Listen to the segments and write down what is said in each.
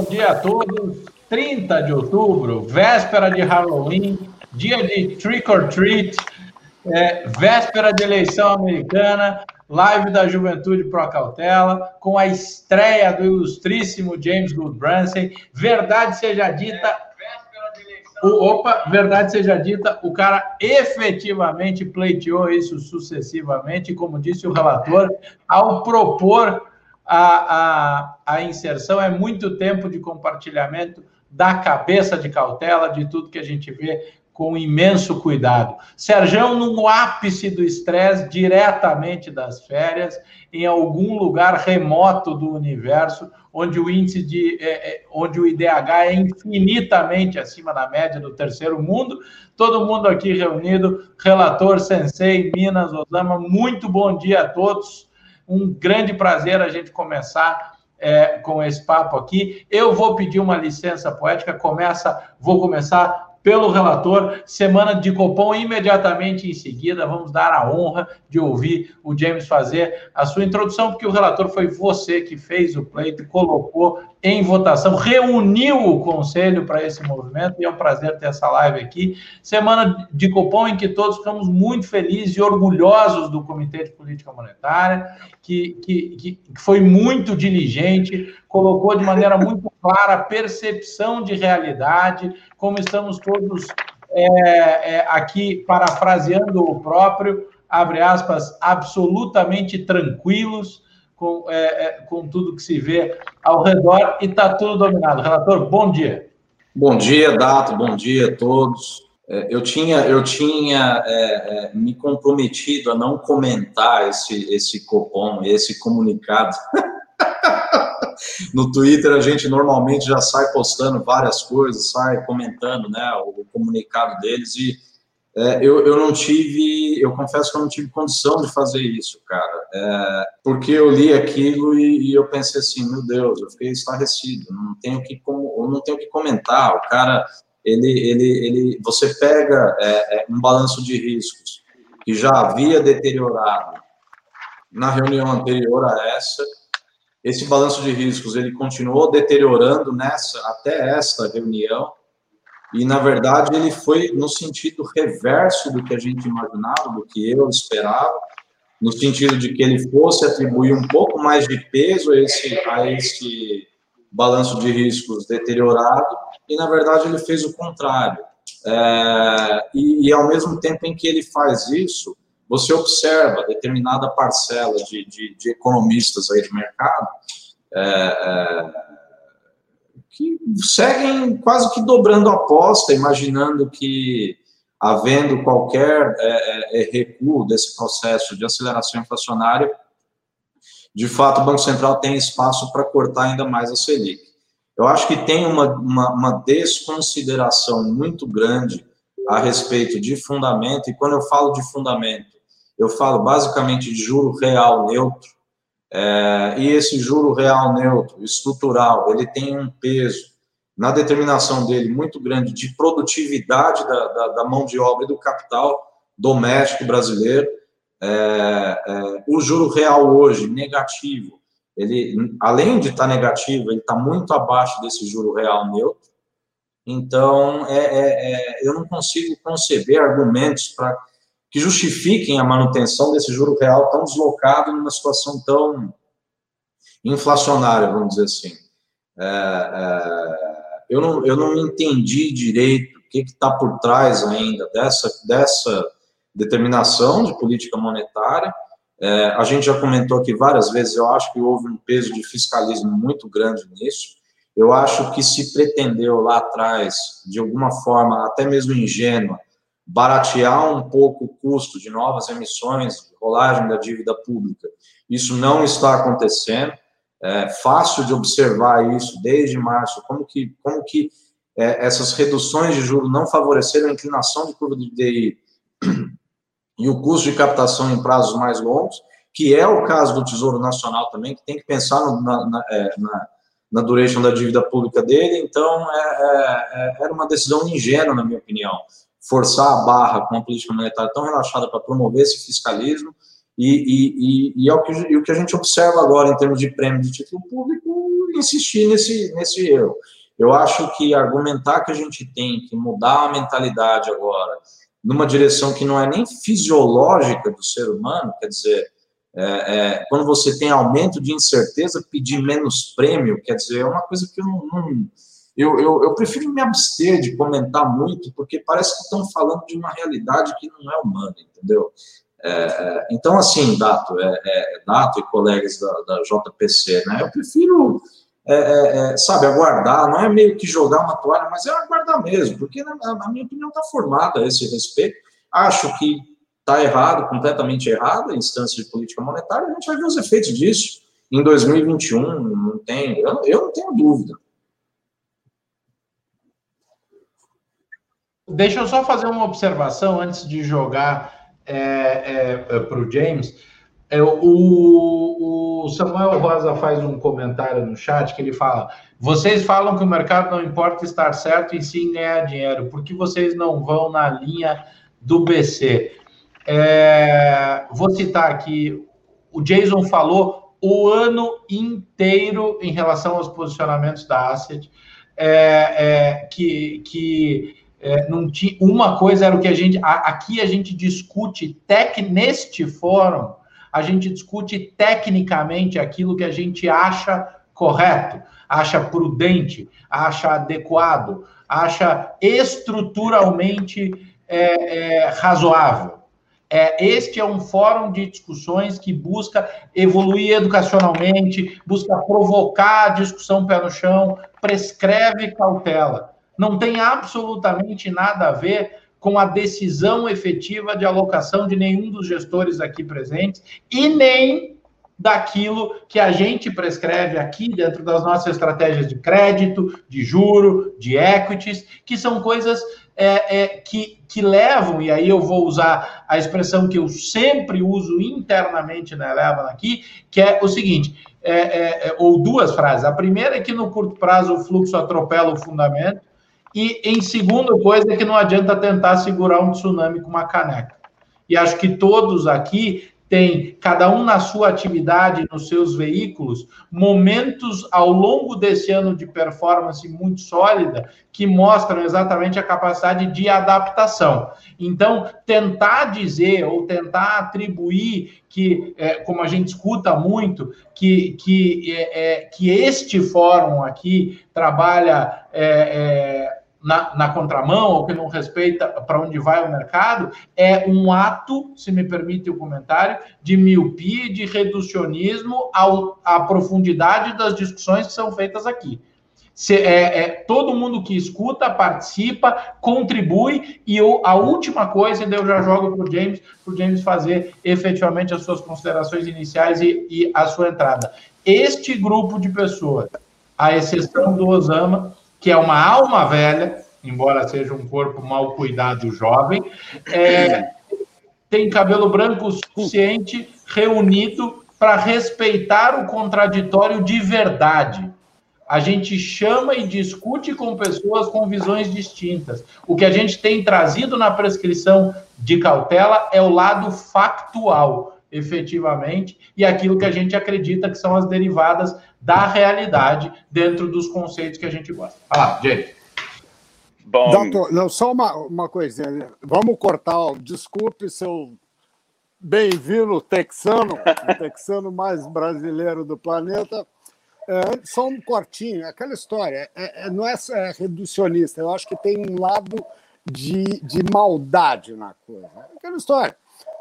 bom dia a todos. 30 de outubro, véspera de Halloween, dia de trick or treat, é, véspera de eleição americana, live da Juventude Pro Cautela, com a estreia do ilustríssimo James Goodbranson. Verdade seja dita, o, opa, verdade seja dita, o cara efetivamente pleiteou isso sucessivamente, como disse o relator, ao propor a, a, a inserção, é muito tempo de compartilhamento da cabeça de cautela, de tudo que a gente vê com imenso cuidado. Serjão, no ápice do estresse, diretamente das férias, em algum lugar remoto do universo, onde o índice de. É, é, onde o IDH é infinitamente acima da média do terceiro mundo. Todo mundo aqui reunido, relator Sensei, Minas, Osama, muito bom dia a todos. Um grande prazer a gente começar é, com esse papo aqui. Eu vou pedir uma licença poética, começa, vou começar pelo relator. Semana de Copom, imediatamente em seguida, vamos dar a honra de ouvir o James fazer a sua introdução, porque o relator foi você que fez o pleito, colocou em votação, reuniu o conselho para esse movimento, e é um prazer ter essa live aqui. Semana de Copom, em que todos ficamos muito felizes e orgulhosos do Comitê de Política Monetária, que, que, que foi muito diligente, colocou de maneira muito clara percepção de realidade, como estamos todos é, é, aqui parafraseando o próprio, abre aspas, absolutamente tranquilos com, é, é com tudo que se vê ao redor e está tudo dominado. Relator, bom dia. Bom dia, Dato, bom dia a todos. É, eu tinha, eu tinha é, me comprometido a não comentar esse, esse Copom, esse comunicado. no Twitter a gente normalmente já sai postando várias coisas, sai comentando né, o comunicado deles. E é, eu, eu não tive, eu confesso que eu não tive condição de fazer isso, cara, é, porque eu li aquilo e, e, eu pensei assim, meu Deus, eu fiquei estarrecido, não tenho que, eu não tenho que comentar, o cara, ele, ele, ele, você pega é, é um balanço de riscos que já havia deteriorado na reunião anterior a essa, esse balanço de riscos ele continuou deteriorando nessa até esta reunião e na verdade ele foi no sentido reverso do que a gente imaginava, do que eu esperava, no sentido de que ele fosse atribuir um pouco mais de peso a esse a esse balanço de riscos deteriorado e na verdade ele fez o contrário. É, e, e ao mesmo tempo em que ele faz isso, você observa determinada parcela de, de, de economistas aí de mercado é, é, que seguem quase que dobrando a aposta, imaginando que, havendo qualquer é, é, é, recuo desse processo de aceleração inflacionária, de fato o Banco Central tem espaço para cortar ainda mais a Selic. Eu acho que tem uma, uma, uma desconsideração muito grande a respeito de fundamento, e quando eu falo de fundamento, eu falo basicamente de juro real neutro, é, e esse juro real neutro, estrutural, ele tem um peso na determinação dele muito grande de produtividade da, da, da mão de obra e do capital doméstico brasileiro. É, é, o juro real hoje, negativo, ele, além de estar tá negativo, ele está muito abaixo desse juro real neutro. Então, é, é, é eu não consigo conceber argumentos para que justifiquem a manutenção desse juro real tão deslocado numa situação tão inflacionária, vamos dizer assim. É, é, eu, não, eu não entendi direito o que está por trás ainda dessa, dessa determinação de política monetária. É, a gente já comentou aqui várias vezes, eu acho que houve um peso de fiscalismo muito grande nisso. Eu acho que se pretendeu lá atrás, de alguma forma, até mesmo ingênua, baratear um pouco o custo de novas emissões, rolagem da dívida pública. Isso não está acontecendo. É fácil de observar isso desde março, como que, como que é, essas reduções de juros não favoreceram a inclinação de curva de DI e o custo de captação em prazos mais longos, que é o caso do Tesouro Nacional também, que tem que pensar no, na, na, é, na, na duration da dívida pública dele. Então, é, é, é era uma decisão ingênua, na minha opinião forçar a barra com uma política monetária tão relaxada para promover esse fiscalismo, e, e, e, e, é o que, e o que a gente observa agora em termos de prêmio de título público insistir nesse, nesse erro. Eu acho que argumentar que a gente tem que mudar a mentalidade agora, numa direção que não é nem fisiológica do ser humano, quer dizer, é, é, quando você tem aumento de incerteza, pedir menos prêmio, quer dizer, é uma coisa que eu não. não eu, eu, eu, prefiro me abster de comentar muito, porque parece que estão falando de uma realidade que não é humana, entendeu? É, é então, assim, Dato, é, é, Dato e colegas da, da JPC, né, eu prefiro, é, sabe, aguardar, não é meio que jogar uma toalha, mas é aguardar mesmo, porque na, na minha opinião está formada a esse respeito. Acho que está errado, completamente errado, a instância de política monetária, a gente vai ver os efeitos disso em 2021, não tem, eu, eu não tenho dúvida. Deixa eu só fazer uma observação antes de jogar é, é, é para o James. É, o, o, Samuel Rosa faz um comentário no chat que ele fala: vocês falam que o mercado não importa estar certo e sim ganhar dinheiro, por que vocês não vão na linha do BC? É, vou citar aqui: o Jason falou o ano inteiro em relação aos posicionamentos da Asset, é, que, que é, não tinha, uma coisa era o que a gente. A, aqui a gente discute tec, neste fórum, a gente discute tecnicamente aquilo que a gente acha correto, acha prudente, acha adequado, acha estruturalmente é, é, razoável. É, este é um fórum de discussões que busca evoluir educacionalmente, busca provocar discussão pé no chão, prescreve cautela não tem absolutamente nada a ver com a decisão efetiva de alocação de nenhum dos gestores aqui presentes e nem daquilo que a gente prescreve aqui dentro das nossas estratégias de crédito, de juro, de equities, que são coisas é, é, que, que levam, e aí eu vou usar a expressão que eu sempre uso internamente na Eleven aqui, que é o seguinte, é, é, é ou duas frases. A primeira é que no curto prazo o fluxo atropela o fundamento, e, em segunda coisa, é que não adianta tentar segurar um tsunami com uma caneca. E acho que todos aqui têm, cada um na sua atividade, nos seus veículos, momentos ao longo desse ano de performance muito sólida que mostram exatamente a capacidade de adaptação. Então, tentar dizer ou tentar atribuir que, é, como a gente escuta muito, que, que, é, é que este fórum aqui trabalha. Na, na contramão ou que não respeita para onde vai o mercado, é um ato, se me permite o comentário, de miopia de reducionismo ao, à profundidade das discussões que são feitas aqui. Se, é, é, todo mundo que escuta, participa, contribui, e eu, a última coisa, eu já jogo para o James, para o James fazer efetivamente as suas considerações iniciais e, e a sua entrada. Este grupo de pessoas, à exceção do Osama, que é uma alma velha, embora seja um corpo mal cuidado jovem, é, tem cabelo branco suficiente reunido para respeitar o contraditório de verdade. A gente chama e discute com pessoas com visões distintas. O que a gente tem trazido na prescrição de cautela é o lado factual, efetivamente, e aquilo que a gente acredita que são as derivadas da realidade dentro dos conceitos que a gente gosta. Ah, gente. Bom. Doutor, não, só uma, uma coisinha. Vamos cortar, ó, desculpe seu bem-vindo texano, o texano mais brasileiro do planeta. É, só um cortinho, aquela história, é, é, não é, é, reducionista, eu acho que tem um lado de, de maldade na coisa. Aquela história.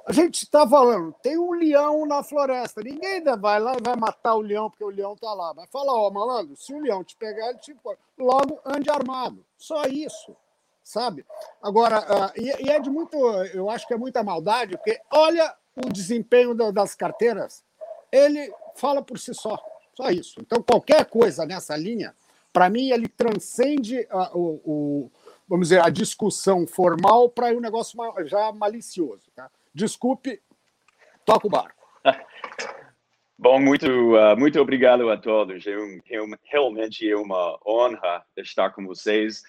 A gente está falando, tem um leão na floresta. Ninguém vai lá e vai matar o leão porque o leão está lá. Vai falar, ó, malandro, se o leão te pegar, ele te Logo, ande armado. Só isso, sabe? Agora, uh, e, e, é de muito, eu acho que é muita maldade, porque olha o desempenho das carteiras. Ele fala por si só. Só isso. Então, qualquer coisa nessa linha, para mim, ele transcende uh, o, o, vamos dizer, a discussão formal para um negócio já malicioso. Tá? Desculpe, toca o barco. Bom, muito, uh, muito obrigado a todos. É um, realmente é uma honra estar com vocês.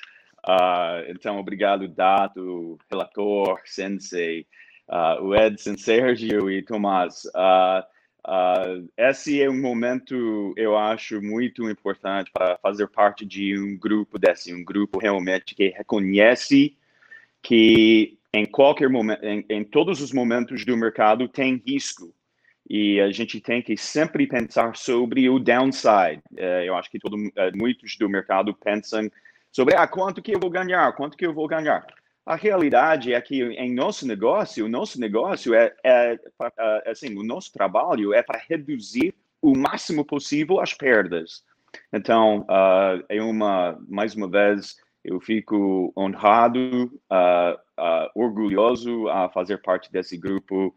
Uh, então, obrigado, Dato, relator, Sensei, uh, o Edson, Sérgio e Tomás. Uh, esse é um momento, eu acho, muito importante para fazer parte de um grupo desse, um grupo realmente que reconhece que em qualquer momento, em, em todos os momentos do mercado tem risco e a gente tem que sempre pensar sobre o downside. Uh, eu acho que todo, uh, muitos do mercado pensam sobre ah, quanto que eu vou ganhar, quanto que eu vou ganhar. A realidade é que em nosso negócio, o nosso negócio é, é, é assim, o nosso trabalho é para reduzir o máximo possível as perdas. Então, uh, é uma, mais uma vez, eu fico honrado, uh, uh, orgulhoso a fazer parte desse grupo.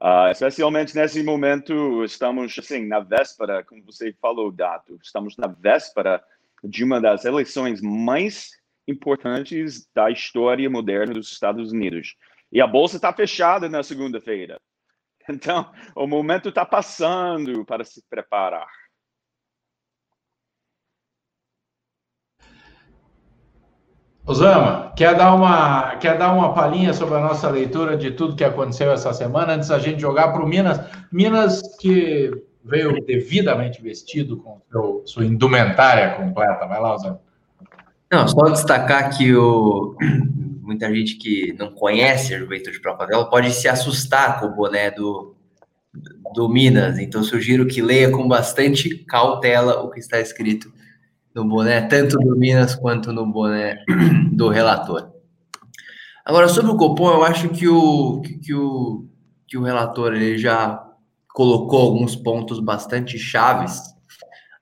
Uh, especialmente nesse momento, estamos assim na véspera, como você falou, Dato, estamos na véspera de uma das eleições mais importantes da história moderna dos Estados Unidos. E a bolsa está fechada na segunda-feira. Então, o momento está passando para se preparar. Osama, quer dar uma quer dar uma palhinha sobre a nossa leitura de tudo que aconteceu essa semana antes da gente jogar para o Minas, Minas que veio devidamente vestido com seu, sua indumentária completa. Vai lá, Osama. Não, só destacar que o, muita gente que não conhece a Juventude Propaganda pode se assustar com o boné do, do Minas. Então, sugiro que leia com bastante cautela o que está escrito no boné, tanto do Minas quanto no boné do relator. Agora, sobre o Copom, eu acho que o, que o, que o relator ele já colocou alguns pontos bastante chaves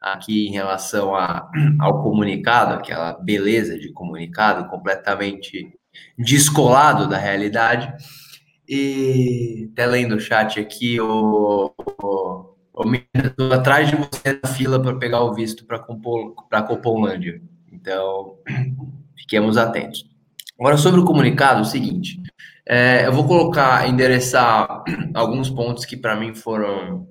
aqui em relação a, ao comunicado, aquela beleza de comunicado completamente descolado da realidade. E até lendo o chat aqui, o, estou atrás de você na fila para pegar o visto para a Copolândia. Então, fiquemos atentos. Agora, sobre o comunicado, é o seguinte: é, eu vou colocar, endereçar alguns pontos que para mim foram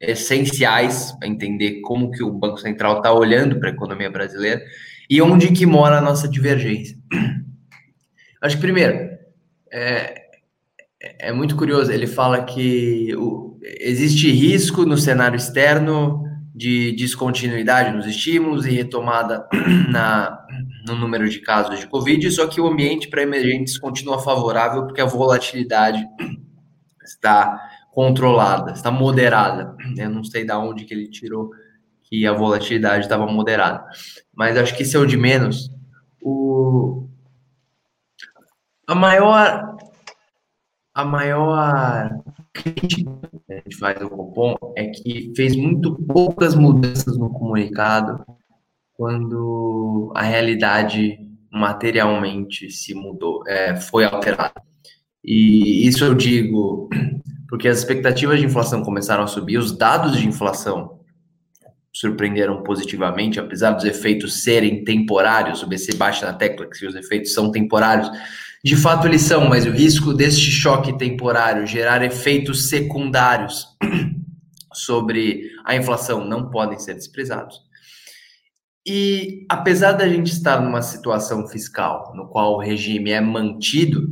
essenciais para entender como que o Banco Central está olhando para a economia brasileira e onde que mora a nossa divergência. Acho que primeiro é, é muito curioso. Ele fala que o, existe risco no cenário externo de descontinuidade nos estímulos e retomada na, no número de casos de Covid, só que o ambiente para emergentes continua favorável porque a volatilidade está controlada, está moderada. Eu não sei de onde que ele tirou que a volatilidade estava moderada, mas acho que isso é o de menos. O a maior a maior crítica que a gente faz ao Copom é que fez muito poucas mudanças no comunicado quando a realidade materialmente se mudou, é, foi alterada. E isso eu digo porque as expectativas de inflação começaram a subir, os dados de inflação surpreenderam positivamente, apesar dos efeitos serem temporários, o BC baixa na tecla que os efeitos são temporários, de fato eles são, mas o risco deste choque temporário gerar efeitos secundários sobre a inflação não podem ser desprezados. E apesar da gente estar numa situação fiscal no qual o regime é mantido,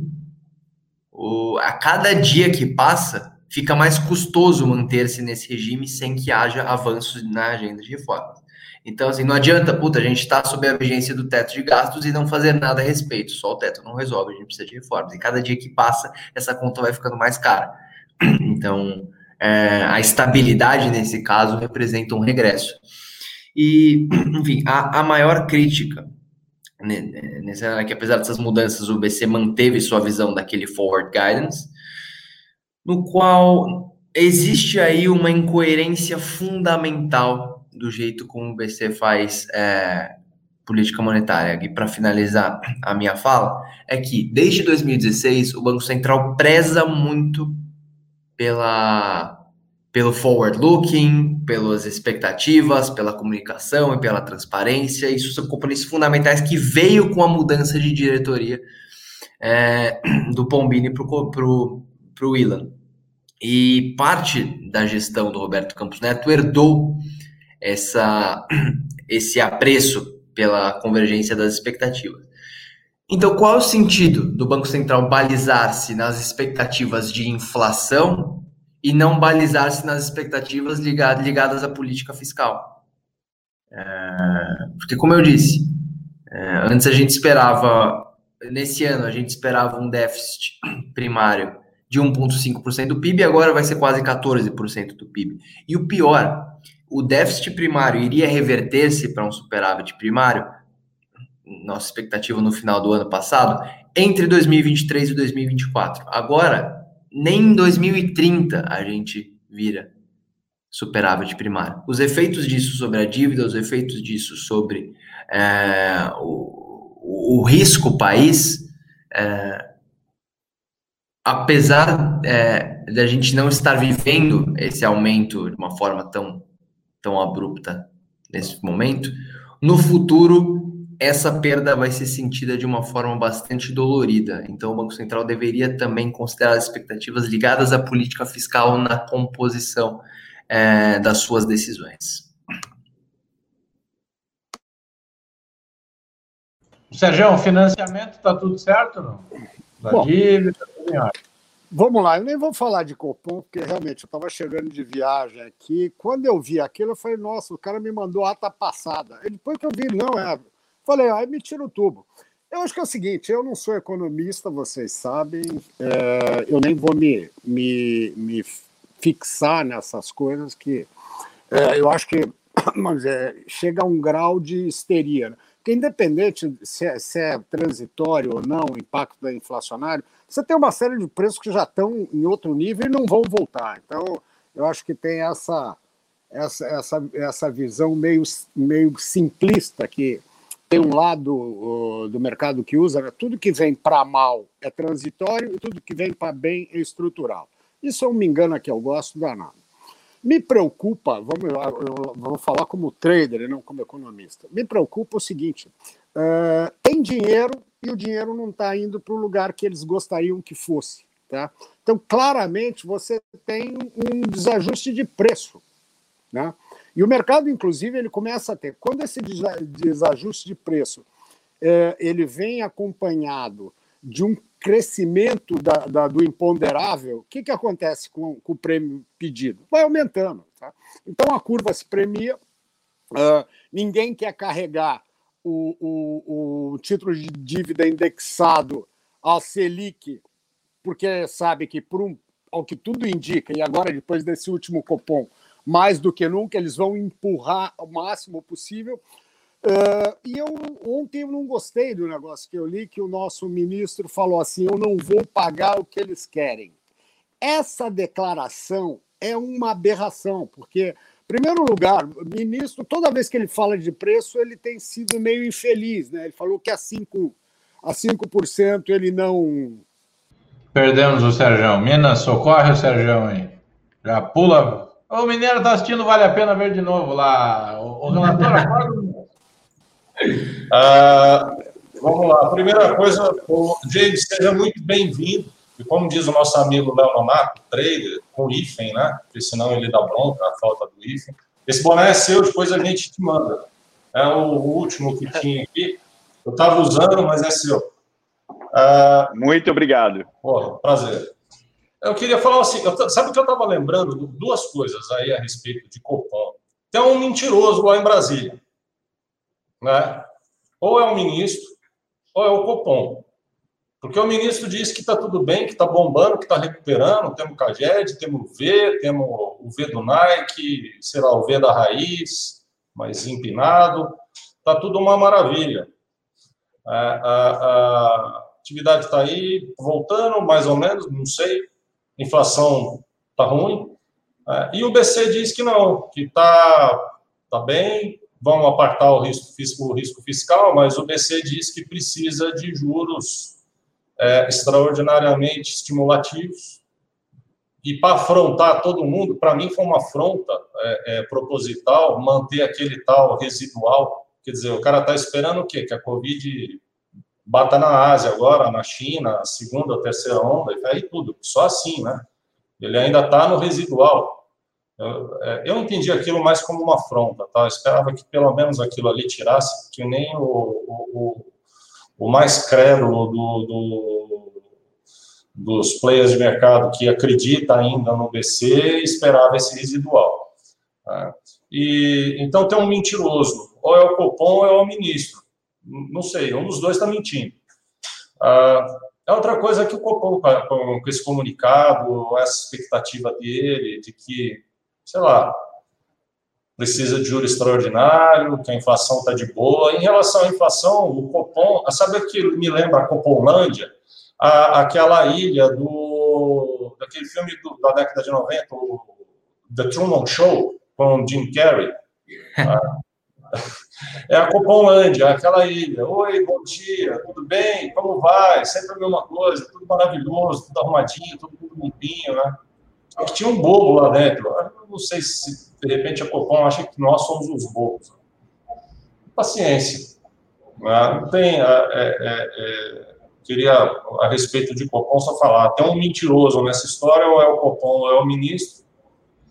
o, a cada dia que passa, fica mais custoso manter-se nesse regime sem que haja avanços na agenda de reformas. Então, assim, não adianta, puta, a gente está sob a vigência do teto de gastos e não fazer nada a respeito. Só o teto não resolve, a gente precisa de reformas. E cada dia que passa, essa conta vai ficando mais cara. Então, é, a estabilidade nesse caso representa um regresso. E, enfim, a, a maior crítica nessa é que apesar dessas mudanças, o BC manteve sua visão daquele forward guidance, no qual existe aí uma incoerência fundamental do jeito como o BC faz é, política monetária. E para finalizar a minha fala, é que desde 2016 o Banco Central preza muito pela pelo forward looking, pelas expectativas, pela comunicação e pela transparência. Isso são componentes fundamentais que veio com a mudança de diretoria é, do Pombini para o Ilan. E parte da gestão do Roberto Campos Neto herdou essa, esse apreço pela convergência das expectativas. Então, qual é o sentido do Banco Central balizar-se nas expectativas de inflação e não balizar-se nas expectativas ligadas à política fiscal. É, porque, como eu disse, é, antes a gente esperava, nesse ano, a gente esperava um déficit primário de 1,5% do PIB, agora vai ser quase 14% do PIB. E o pior, o déficit primário iria reverter-se para um superávit primário, nossa expectativa no final do ano passado, entre 2023 e 2024. Agora, nem em 2030 a gente vira superávit primário. Os efeitos disso sobre a dívida, os efeitos disso sobre é, o, o, risco país, é, apesar é, de a gente não estar vivendo esse aumento de uma forma tão tão abrupta nesse momento, no futuro essa perda vai ser sentida de uma forma bastante dolorida. Então, o Banco Central deveria também considerar as expectativas ligadas à política fiscal na composição é, das suas decisões. Sérgio, financiamento está tudo certo? Não? Da Bom, dívida, tudo em ordem. Vamos lá, eu nem vou falar de Copom, porque realmente eu estava chegando de viagem aqui. Quando eu vi aquilo, eu falei, nossa, o cara me mandou ata passada. E depois que eu vi, não, é. Falei, aí me tira o tubo. Eu acho que é o seguinte, eu não sou economista, vocês sabem, é, eu nem vou me, me, me fixar nessas coisas que é, eu acho que mas, é, chega a um grau de histeria. Né? Porque independente se é, se é transitório ou não o impacto da inflacionário, você tem uma série de preços que já estão em outro nível e não vão voltar. Então, eu acho que tem essa, essa, essa, essa visão meio, meio simplista que tem um lado uh, do mercado que usa, né? tudo que vem para mal é transitório e tudo que vem para bem é estrutural. Isso é um me engano que eu gosto danado. Me preocupa, vamos, eu, vamos falar como trader e não como economista. Me preocupa o seguinte: uh, tem dinheiro e o dinheiro não está indo para o lugar que eles gostariam que fosse. Tá? Então, claramente, você tem um desajuste de preço. Né? E o mercado, inclusive, ele começa a ter. Quando esse desajuste de preço é, ele vem acompanhado de um crescimento da, da, do imponderável, o que, que acontece com, com, o prêmio pedido? Vai aumentando. Tá? Então a curva se premia, uh, ninguém quer carregar o, o, o título de dívida indexado à Selic, porque sabe que, por um, ao que tudo indica, e agora depois desse último copom, mais do que nunca, eles vão empurrar o máximo possível. Uh, e eu ontem eu não gostei do negócio que eu li, que o nosso ministro falou assim: eu não vou pagar o que eles querem. Essa declaração é uma aberração, porque primeiro lugar, o ministro, toda vez que ele fala de preço, ele tem sido meio infeliz, né? Ele falou que a 5%, a 5% ele não. Perdemos o Sérgio. Minas, socorre o Sérgio aí. Já pula. O Mineiro está assistindo, vale a pena ver de novo lá. O, o relator acorda. uh, vamos lá. Primeira coisa, o James, seja muito bem-vindo. E como diz o nosso amigo Léo Nonato, trader, com hífen, né? Porque senão ele dá bronca, a falta do hífen. Esse boné é seu, depois a gente te manda. É o último que tinha aqui. Eu estava usando, mas é seu. Uh, Muito obrigado. Pô, prazer. Eu queria falar assim, eu, sabe o que eu estava lembrando? Duas coisas aí a respeito de Copom. Tem um mentiroso lá em Brasília. Né? Ou é o ministro, ou é o Copom. Porque o ministro disse que está tudo bem, que está bombando, que está recuperando. Temos o Caged, temos o V, temos o V do Nike, sei lá, o V da raiz, mais empinado. Está tudo uma maravilha. A, a, a atividade está aí, voltando, mais ou menos, não sei. Inflação está ruim. É, e o BC diz que não, que está tá bem, vamos apartar o risco, o risco fiscal, mas o BC diz que precisa de juros é, extraordinariamente estimulativos. E para afrontar todo mundo, para mim foi uma afronta é, é, proposital manter aquele tal residual. Quer dizer, o cara está esperando o quê? Que a Covid bata na Ásia agora, na China, a segunda, terceira onda, e aí tudo. Só assim, né? Ele ainda está no residual. Eu, é, eu entendi aquilo mais como uma afronta, tá? Eu esperava que pelo menos aquilo ali tirasse, que nem o, o o mais crédulo do, do, dos players de mercado que acredita ainda no BC esperava esse residual. Tá? E então tem um mentiroso, ou é o Copom ou é o ministro. Não sei, um dos dois está mentindo. Ah, é outra coisa que o Copom, com esse comunicado, essa expectativa dele de que, sei lá, precisa de juro extraordinário, que a inflação está de boa. Em relação à inflação, o Copom, sabe o que me lembra a Copomlândia? A, aquela ilha do daquele filme do, da década de 90, o The Truman Show, com Jim Carrey. é a Copomlândia, aquela ilha. Oi, bom dia, tudo bem? Como vai? Sempre a mesma coisa, tudo maravilhoso, tudo arrumadinho, tudo limpinho, né? Só que tinha um bobo lá dentro. Eu não sei se de repente a Copom acha que nós somos os bobos. Paciência. Né? Não tem. É, é, é, queria, a respeito de Copom, só falar: tem um mentiroso nessa história, ou é o Copom ou é o ministro,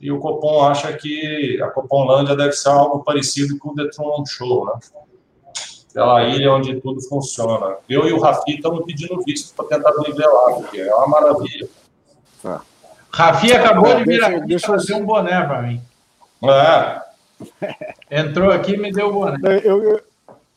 e o Copom acha que a Copomlândia deve ser algo parecido com o Truman Show, né? Aquela ilha onde tudo funciona. Eu e o Rafi estamos pedindo visto para tentar lá, porque é uma maravilha. Tá. Rafi acabou de vir aqui deixa fazer um boné para mim. É. Entrou aqui e me deu o boné. Eu, eu,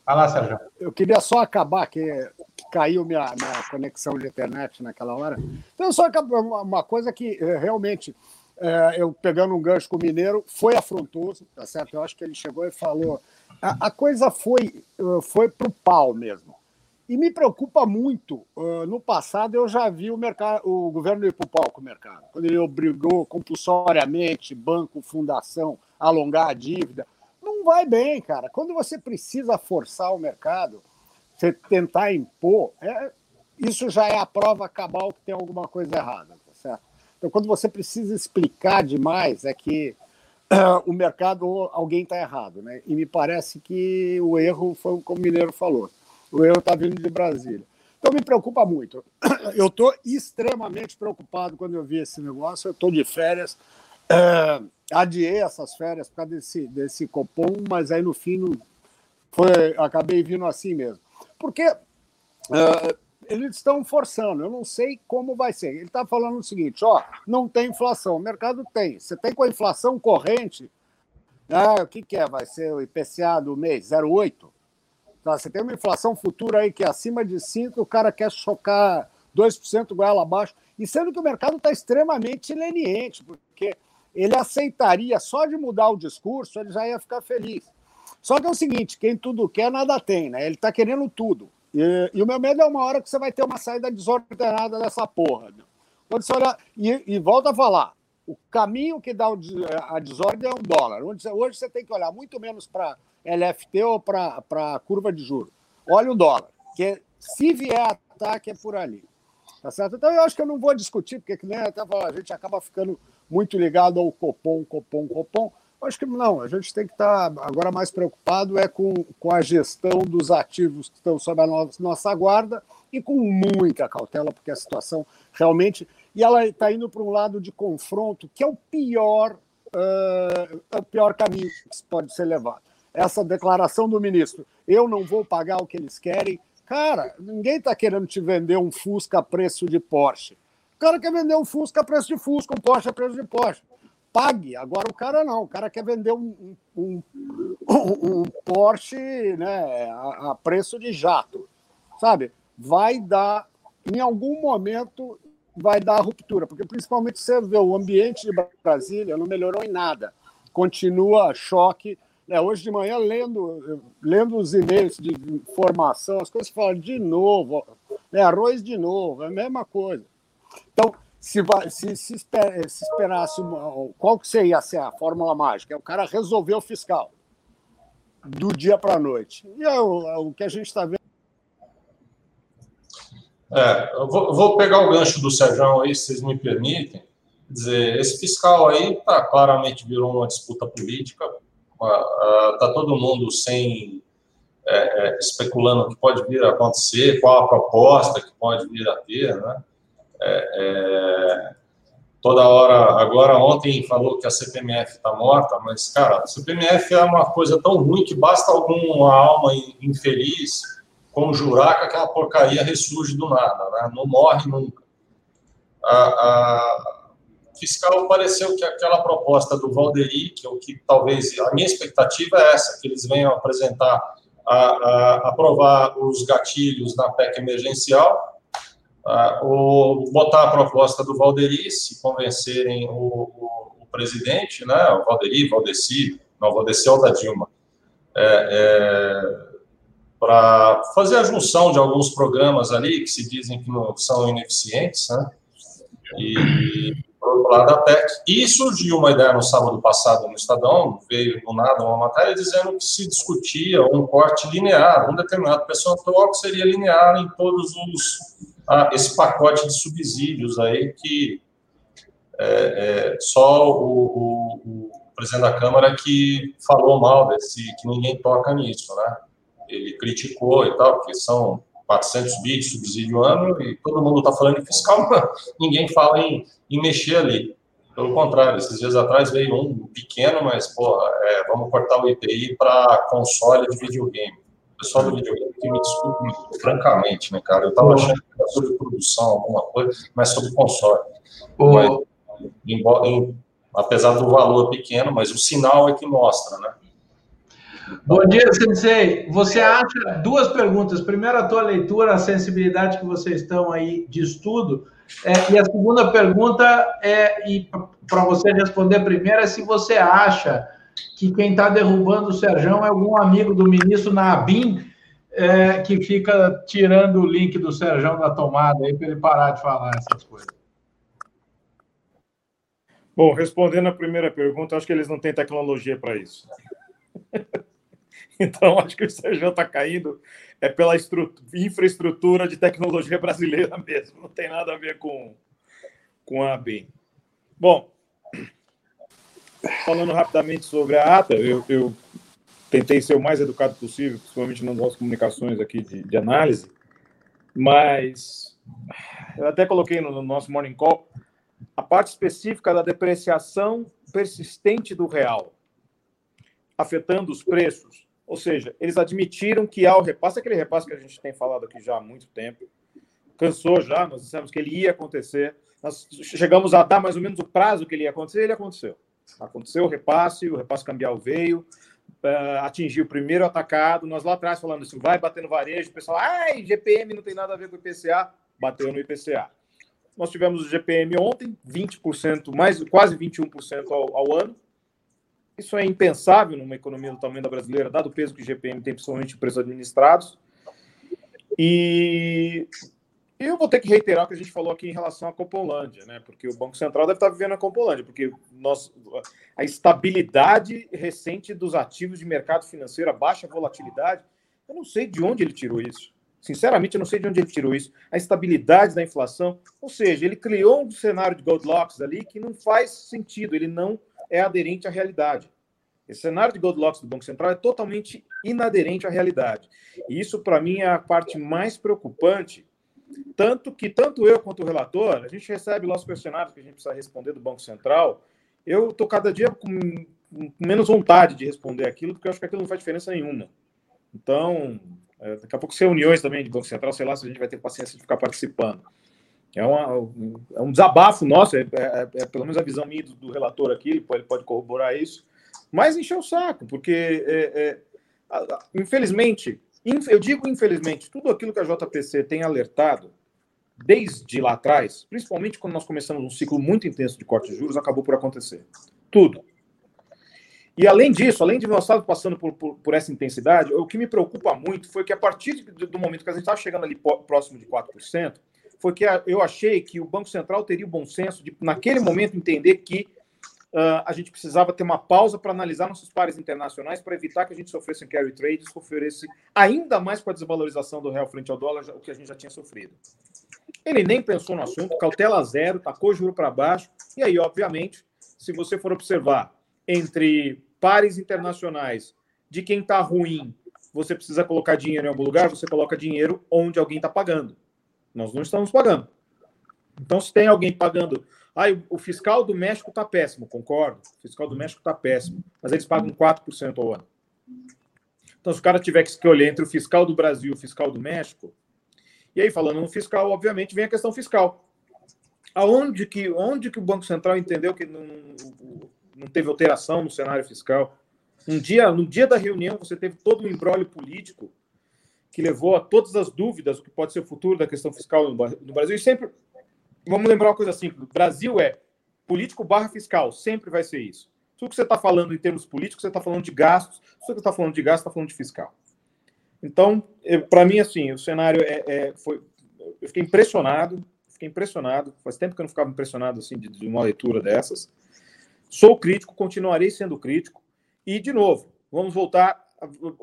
Vai lá, Sérgio. Eu queria só acabar, que, caiu minha, minha conexão de internet naquela hora. Então, só uma, uma coisa que eh, realmente, é, eu pegando um gancho com o Mineiro, foi afrontoso, tá certo? Eu acho que ele chegou e falou. A, a coisa foi, eh, foi para o pau mesmo. E me preocupa muito. Uh, no passado, eu já vi o, mercado, o governo ir para o palco o mercado, quando ele obrigou compulsoriamente banco, fundação alongar a dívida. Não vai bem, cara. Quando você precisa forçar o mercado, você tentar impor, é, isso já é a prova cabal que tem alguma coisa errada, tá certo? Então, quando você precisa explicar demais, é que uh, o mercado, alguém está errado, né? E me parece que o erro foi como o Mineiro falou o erro está vindo de Brasília. Então me preocupa muito. Eu estou extremamente preocupado quando eu vi esse negócio. Eu estou de férias. É, adiei essas férias por causa desse, desse Copom, mas aí no fim foi, acabei vindo assim mesmo. Porque é, eles estão forçando, eu não sei como vai ser. Ele está falando o seguinte: ó, não tem inflação, o mercado tem. Você tem com a inflação corrente, ah, o que, que é? Vai ser o IPCA do mês 0,8? Tá? Você tem uma inflação futura aí que é acima de 5%, o cara quer chocar 2% goela abaixo, e sendo que o mercado está extremamente leniente, porque ele aceitaria só de mudar o discurso, ele já ia ficar feliz. Só que é o seguinte: quem tudo quer, nada tem, né? Ele está querendo tudo. E, e, o meu medo é uma hora que você vai ter uma saída desordenada dessa porra. Né? Quando você olhar, e, e volta a falar: o caminho que dá a desordem é o dólar. Hoje você tem que olhar muito menos para LFT ou para a curva de juros. Olha o dólar, que se vier ataque é por ali. Tá certo? Então eu acho que eu não vou discutir, porque que nem até a gente acaba ficando muito ligado ao Copom, Copom, Copom. Eu acho que não, a gente tem que estar tá agora mais preocupado é com, com a gestão dos ativos que estão sob a nossa guarda e com muita cautela, porque a situação realmente. E ela está indo para um lado de confronto que é o pior, uh, é o pior caminho que pode ser levado essa declaração do ministro, eu não vou pagar o que eles querem. Cara, ninguém está querendo te vender um Fusca a preço de Porsche. O cara quer vender um Fusca a preço de Fusca, um Porsche a preço de Porsche. Pague. Agora o cara não, o cara quer vender um, um, um, um Porsche né, a, a preço de jato. Sabe? Vai dar, em algum momento, vai dar ruptura, porque principalmente você vê o ambiente de Brasília não melhorou em nada. Continua choque é, hoje de manhã, lendo, lendo os e-mails de informação, as coisas falam de novo, é arroz de novo, é a mesma coisa. Então, se, se, se, esper, se esperasse, uma, qual que seria ser a fórmula mágica? É o cara resolver o fiscal do dia para a noite. E é o, é o que a gente está vendo. É, eu vou, vou, pegar o gancho do Sérgio aí, se vocês me permitem. Quer dizer, esse fiscal aí tá, claramente virou uma disputa política está todo mundo sem é, é, especulando o que pode vir a acontecer, qual a proposta que pode vir a ter, né? É, é toda hora, agora ontem falou que a CPMF está morta, mas cara, a CPMF é uma coisa tão ruim que basta alguma alma infeliz conjurar que aquela porcaria ressurge do nada, né? Não morre nunca. a, a fiscal pareceu que aquela proposta do Valderi, que é o que talvez a minha expectativa é essa, que eles venham apresentar, a, a aprovar os gatilhos na PEC emergencial, a, ou botar a proposta do Valderi, se convencerem o, o, o presidente, né, o Valderi, Valdeci, não, Valdeci é o da Dilma, é, é, para fazer a junção de alguns programas ali que se dizem que não são ineficientes, né? E por outro lado a PEC. E surgiu uma ideia no sábado passado no Estadão, veio do nada uma matéria dizendo que se discutia um corte linear, um determinado percentual que seria linear em todos os ah, esse pacote de subsídios aí que é, é, só o, o, o presidente da Câmara que falou mal desse, que ninguém toca nisso, né? Ele criticou e tal, porque são 400 bits subsídio ano e todo mundo está falando em fiscal, ninguém fala em, em mexer ali. Pelo contrário, esses dias atrás veio um pequeno, mas, pô, é, vamos cortar o IPI para console de videogame. O pessoal do videogame que me desculpe francamente, né, cara? Eu estava achando que era sobre produção, alguma coisa, mas sobre console. Mas, embora, em, apesar do valor pequeno, mas o sinal é que mostra, né? Bom dia, Sensei. Você acha duas perguntas. Primeiro, a tua leitura, a sensibilidade que vocês estão aí de estudo. É, e a segunda pergunta é, e para você responder primeiro, é se você acha que quem está derrubando o Serjão é algum amigo do ministro Nabim, é, que fica tirando o link do Serjão da tomada aí para ele parar de falar essas coisas. Bom, respondendo a primeira pergunta, acho que eles não têm tecnologia para isso. Então, acho que o Sérgio está caindo é pela infraestrutura de tecnologia brasileira mesmo, não tem nada a ver com, com a BIM. Bom, falando rapidamente sobre a ata, eu, eu, tentei ser o mais educado possível, principalmente nas nossas comunicações aqui de, de análise, mas eu até coloquei no, no nosso Morning Call a parte específica da depreciação persistente do real, afetando os preços. Ou seja, eles admitiram que há o repasse, aquele repasse que a gente tem falado aqui já há muito tempo, cansou já, nós dissemos que ele ia acontecer, nós chegamos a dar mais ou menos o prazo que ele ia acontecer, ele aconteceu. Aconteceu o repasse, o repasse cambial veio, uh, atingiu o primeiro atacado, nós lá atrás falando isso, vai bater no varejo, o pessoal, ai, GPM não tem nada a ver com o IPCA, bateu no IPCA. Nós tivemos o GPM ontem, 20%, mais quase 21% ao, ao ano, isso é impensável numa economia do tamanho da brasileira, dado o peso que o GPM tem, principalmente preços administrados. E eu vou ter que reiterar o que a gente falou aqui em relação à Copolândia, né? Porque o Banco Central deve estar vivendo a Copolândia, porque nós, a estabilidade recente dos ativos de mercado financeiro, a baixa volatilidade, eu não sei de onde ele tirou isso. Sinceramente, eu não sei de onde ele tirou isso. A estabilidade da inflação, ou seja, ele criou um cenário de Goldilocks ali que não faz sentido, ele não é aderente à realidade. Esse cenário de Goldilocks do Banco Central é totalmente inaderente à realidade. E isso, para mim, é a parte mais preocupante, tanto que tanto eu quanto o relator, a gente recebe lá os questionários que a gente precisa responder do Banco Central. Eu estou cada dia com, menos vontade de responder aquilo, porque eu acho que aquilo não faz diferença nenhuma. Então, é, daqui a pouco reuniões também de Banco Central, sei lá se a gente vai ter paciência de ficar participando. É, uma, é um desabafo nosso, é, é, é, pelo menos a visão minha do, do relator aqui, ele pode, ele pode, corroborar isso, mas encheu o saco, porque, é, é infelizmente, eu digo infelizmente, tudo aquilo que a JPC tem alertado desde lá atrás, principalmente quando nós começamos um ciclo muito intenso de corte de juros, acabou por acontecer. Tudo. E além disso, além de nós estarmos passando por, por, por, essa intensidade, o que me preocupa muito foi que a partir do momento que a gente estava chegando ali próximo de 4%, foi que eu achei que o Banco Central teria o bom senso de, naquele momento, entender que uh, a gente precisava ter uma pausa para analisar nossos pares internacionais para evitar que a gente sofresse um carry trade sofresse ainda mais com a desvalorização do real frente ao dólar, o que a gente já tinha sofrido. Ele nem pensou no assunto, cautela zero, tacou juro para baixo, e aí, obviamente, se você for observar entre pares internacionais de quem está ruim, você precisa colocar dinheiro em algum lugar, você coloca dinheiro onde alguém está pagando. Nós não estamos pagando. Então, se tem alguém pagando. Ah, o fiscal do México está péssimo, concordo. O fiscal do México está péssimo, mas eles pagam 4% ao ano. Então, se o cara tiver que escolher entre o fiscal do Brasil e o fiscal do México, e aí, falando no fiscal, obviamente, vem a questão fiscal. Aonde que, onde que o Banco Central entendeu que não, não teve alteração no cenário fiscal? Um dia, no dia da reunião, você teve todo um embrólio político que levou a todas as dúvidas do que pode ser o futuro da questão fiscal no Brasil. E sempre, vamos lembrar uma coisa simples: Brasil é político barra fiscal, sempre vai ser isso. Tudo que você está falando em termos políticos, você está falando de gastos, tudo que você está falando de gastos, está falando de fiscal. Então, para mim, assim, o cenário é, é, foi. Eu fiquei impressionado, fiquei impressionado. Faz tempo que eu não ficava impressionado assim de, de uma leitura dessas. Sou crítico, continuarei sendo crítico. E, de novo, vamos voltar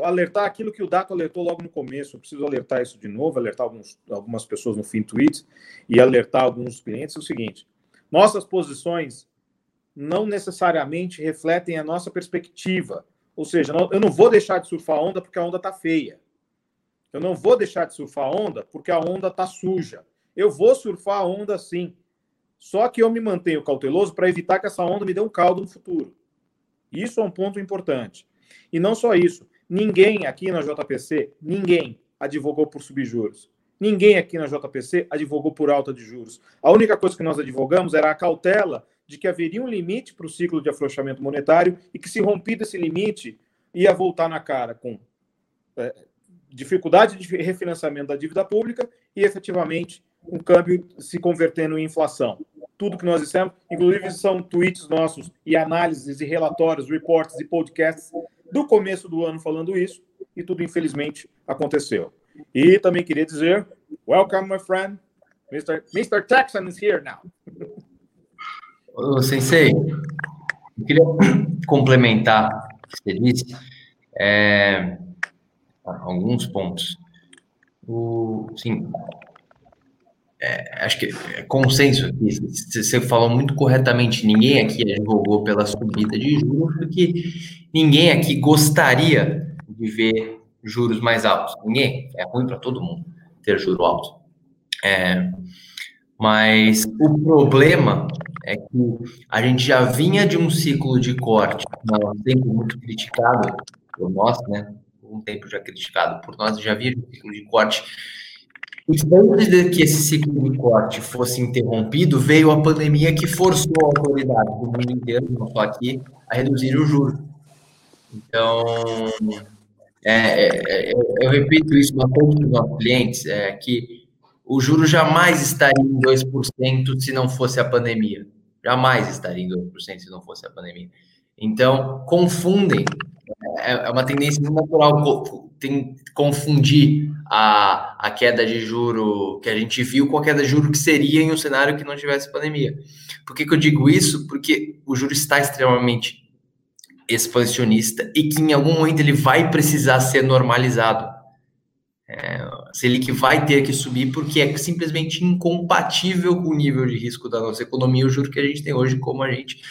alertar aquilo que o Dato alertou logo no começo. Eu preciso alertar isso de novo, alertar alguns, algumas pessoas no fim tweets e alertar alguns clientes. É o seguinte: nossas posições não necessariamente refletem a nossa perspectiva. Ou seja, eu não vou deixar de surfar onda porque a onda está feia. Eu não vou deixar de surfar onda porque a onda está suja. Eu vou surfar a onda sim. Só que eu me mantenho cauteloso para evitar que essa onda me dê um caldo no futuro. Isso é um ponto importante. E não só isso. Ninguém aqui na JPC, ninguém advogou por subjuros. Ninguém aqui na JPC advogou por alta de juros. A única coisa que nós advogamos era a cautela de que haveria um limite para o ciclo de afrouxamento monetário e que, se rompido esse limite, ia voltar na cara com é, dificuldade de refinanciamento da dívida pública e, efetivamente, um câmbio se convertendo em inflação tudo que nós dissemos, inclusive são tweets nossos e análises e relatórios, reportes e podcasts do começo do ano falando isso, e tudo infelizmente aconteceu. E também queria dizer, welcome my friend, Mr. Mr. Texan is here now. Ô, Sensei, eu queria complementar o que você disse, é, alguns pontos. O, sim, é, acho que é consenso aqui, você falou muito corretamente, ninguém aqui advogou pela subida de juros, porque ninguém aqui gostaria de ver juros mais altos. Ninguém, é ruim para todo mundo ter juro alto. É, mas o problema é que a gente já vinha de um ciclo de corte, um tempo muito criticado por nós, né? Um tempo já criticado por nós, já vinha de um ciclo de corte e antes de que esse ciclo de corte fosse interrompido, veio a pandemia que forçou a autoridade do mundo inteiro, não só aqui, a reduzir o juro. Então, é, é, é eu repito isso bastante para os nossos clientes, é que o juro jamais estaria em 2% se não fosse a pandemia. Jamais estaria em 2% se não fosse a pandemia. Então, confundem. É, é uma tendência natural tem, confundir a, a queda de juro que a gente viu com a queda de juro que seria em um cenário que não tivesse pandemia. Por que, que eu digo isso? Porque o juro está extremamente expansionista e que em algum momento ele vai precisar ser normalizado. É, que vai ter que subir porque é simplesmente incompatível com o nível de risco da nossa economia, o juro que a gente tem hoje, como a gente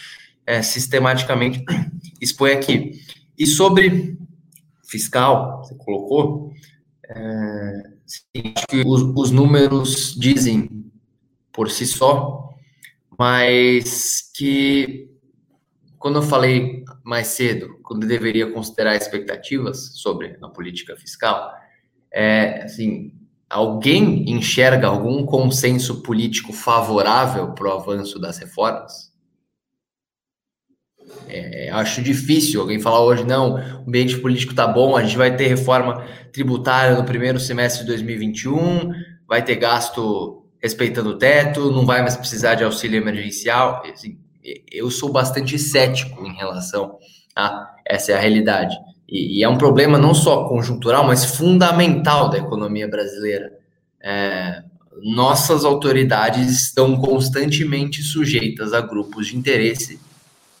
é, sistematicamente expõe aqui. E sobre fiscal, você colocou, é, que os, os números dizem por si só, mas que quando eu falei mais cedo, quando deveria considerar expectativas sobre a política fiscal, é assim, alguém enxerga algum consenso político favorável para o avanço das reformas? É, acho difícil alguém falar hoje, não, o ambiente político tá bom, a gente vai ter reforma tributária no primeiro semestre de 2021, vai ter gasto respeitando o teto, não vai mais precisar de auxílio emergencial. Assim, eu sou bastante cético em relação a essa é a realidade. E, e é um problema não só conjuntural, mas fundamental da economia brasileira. É, nossas autoridades estão constantemente sujeitas a grupos de interesse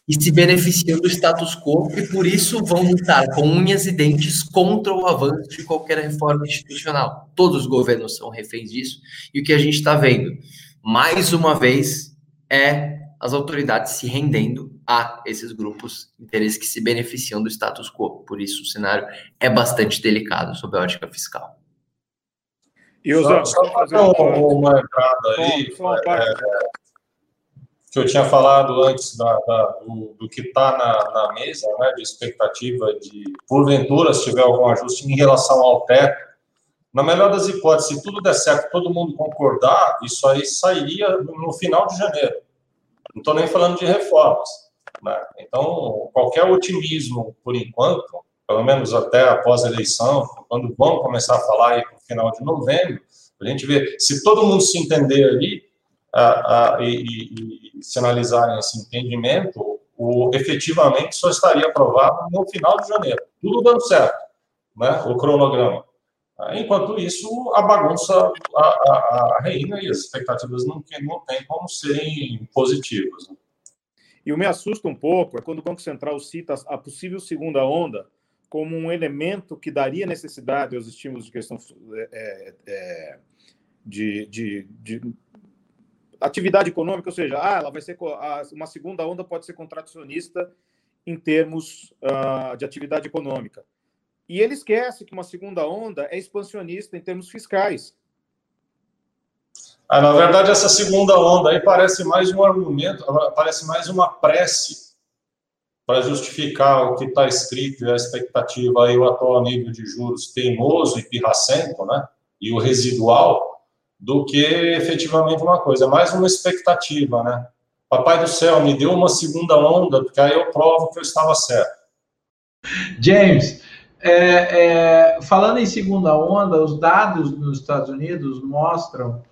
e se beneficiam do status quo e por isso vão lutar com unhas e dentes contra o avanço de qualquer reforma institucional. Todos os governos são reféns disso e o que a gente está vendo, mais uma vez, é as autoridades se rendendo a esses grupos de interesse que se beneficiam do status quo. Por isso o cenário é bastante delicado sob a ótica fiscal. E só, só fazer uma entrada aí. Só, só é, que eu tinha falado antes da, da, do, do, que está na, na, mesa, né, de expectativa de, porventura, se tiver algum ajuste em relação ao teto, Na melhor das hipóteses, se tudo der certo, todo mundo concordar, isso aí sairia no final de janeiro. Não estou nem falando de reformas. Né? Então, qualquer otimismo, por enquanto, pelo menos até após a eleição, quando vão começar a falar aí no final de novembro, a gente vê, se todo mundo se entender ali e, e, e sinalizarem esse entendimento, o, efetivamente só estaria aprovado no final de janeiro. Tudo dando certo, né? o cronograma. Enquanto isso, a bagunça a, a, a reina e as expectativas não, não como serem positivas. Né? E o me assusta um pouco é quando o Banco Central cita a possível segunda onda como um elemento que daria necessidade aos estímulos de questão é, é, de, de, de, atividade econômica, ou seja, ah, ela vai ser uma segunda onda pode ser contracionista em termos uh, de atividade econômica. E ele esquece que uma segunda onda é expansionista em termos fiscais. Ah, na verdade, essa segunda onda aí parece mais um argumento, parece mais uma prece para justificar o que está escrito e a expectativa aí, o atual nível de juros teimoso e pirracento, né? E o residual, do que efetivamente uma coisa. É mais uma expectativa, né? Papai do céu, me deu uma segunda onda, porque aí eu provo que eu estava certo. James, é, é, falando em segunda onda, os dados nos Estados Unidos mostram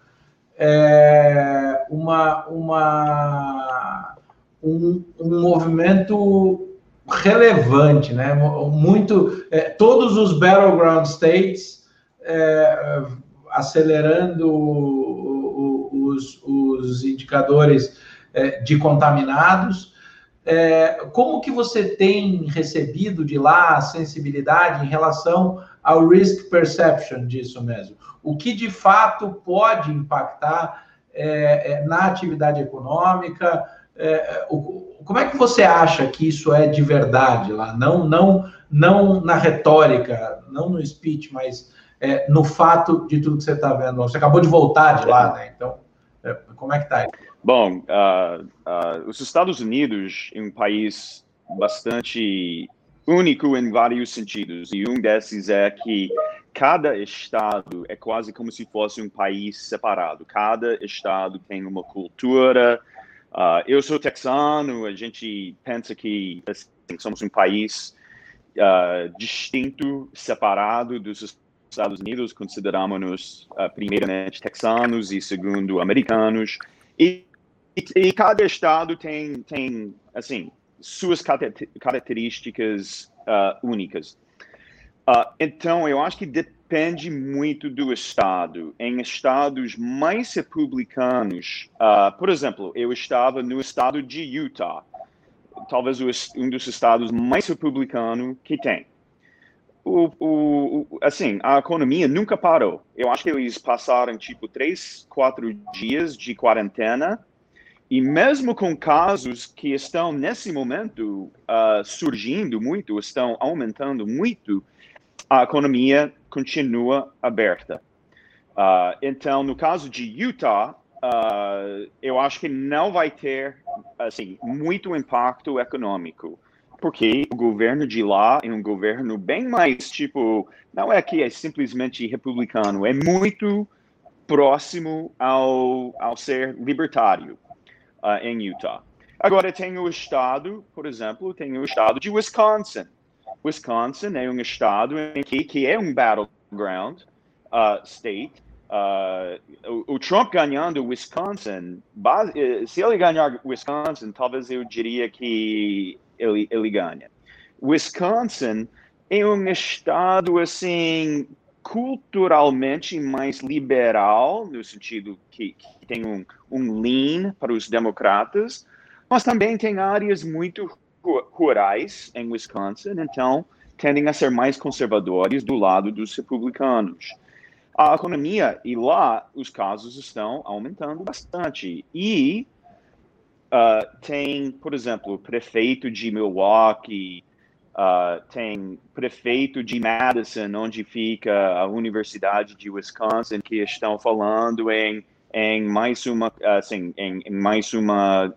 é, uma, uma, um, um, movimento relevante, né? Muito, é, todos os battleground states é, acelerando os, os indicadores é, de contaminados é, como que você tem recebido de lá a sensibilidade em relação ao risk perception disso mesmo? O que de fato pode impactar é, na atividade econômica? Como é que você acha que isso é de verdade lá? Não, não, não na retórica, não no speech, mas é, no fato de tudo que você está vendo. Você acabou de voltar de lá, né? Então, é, como é que está? Bom, uh, uh, os Estados Unidos é um país bastante único em vários sentidos, e um desses é que cada estado é quase como se fosse um país separado. Cada estado tem uma cultura. Uh, eu sou texano, a gente pensa que assim, somos um país uh, distinto, separado dos Estados Unidos, consideramos-nos uh, primeiramente texanos e segundo americanos. E e, e, cada estado tem, tem assim, suas características uh, únicas. Uh, então, eu acho que depende muito do estado. Em estados mais republicanos, uh, por exemplo, eu estava no estado de Utah, talvez um dos estados mais republicanos que tem. O, o, assim, a economia nunca parou. Eu acho que eles passaram tipo três, quatro dias de quarentena e mesmo com casos que estão, nesse momento, uh, surgindo muito, estão aumentando muito, a economia continua aberta. Uh, então, no caso de Utah, uh, eu acho que não vai ter assim, muito impacto econômico, porque o governo de lá é um governo bem mais, tipo, não é que é simplesmente republicano, é muito próximo ao, ao ser libertário uh, em Utah. Agora tem o estado, por exemplo, tem o estado de Wisconsin. Wisconsin é um estado em que, que é um battleground uh, state. Uh, o, o, Trump ganhando Wisconsin, base, eh, se ele ganhar Wisconsin, talvez eu diria que ele, ele ganha. Wisconsin é um estado assim culturalmente mais liberal, no sentido que, que tem um, um lean para os democratas, mas também tem áreas muito rurais em Wisconsin, então tendem a ser mais conservadores do lado dos republicanos. A economia, e lá os casos estão aumentando bastante. E uh, tem, por exemplo, o prefeito de Milwaukee, Uh, tem prefeito de Madison, onde fica a Universidade de Wisconsin, que estão falando em, em mais uma, assim, em, em mais uma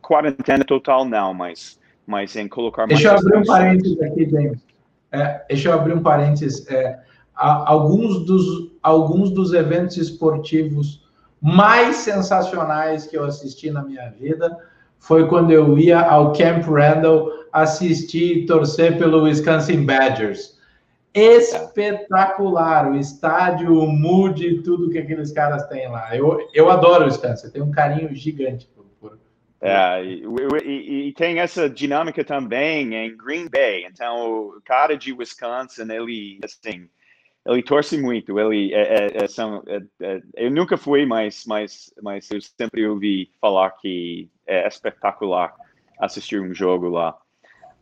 quarentena total, não, mas, mas em colocar Deixa eu abrir um parênteses aqui, James. É, deixa eu abrir um parênteses. É, alguns, dos, alguns dos eventos esportivos mais sensacionais que eu assisti na minha vida foi quando eu ia ao Camp Randall assistir e torcer pelo Wisconsin Badgers. Espetacular, o estádio, o mood, tudo que aqueles caras têm lá. Eu, eu adoro o Wisconsin, tenho um carinho gigante por. por... É, e, e, e, tem essa dinâmica também em Green Bay. Então, o cara de Wisconsin, ele, assim, ele torce muito. Ele é, é, é são, é, é, eu nunca fui, mas, mas, mas eu sempre ouvi falar que é espetacular assistir um jogo lá.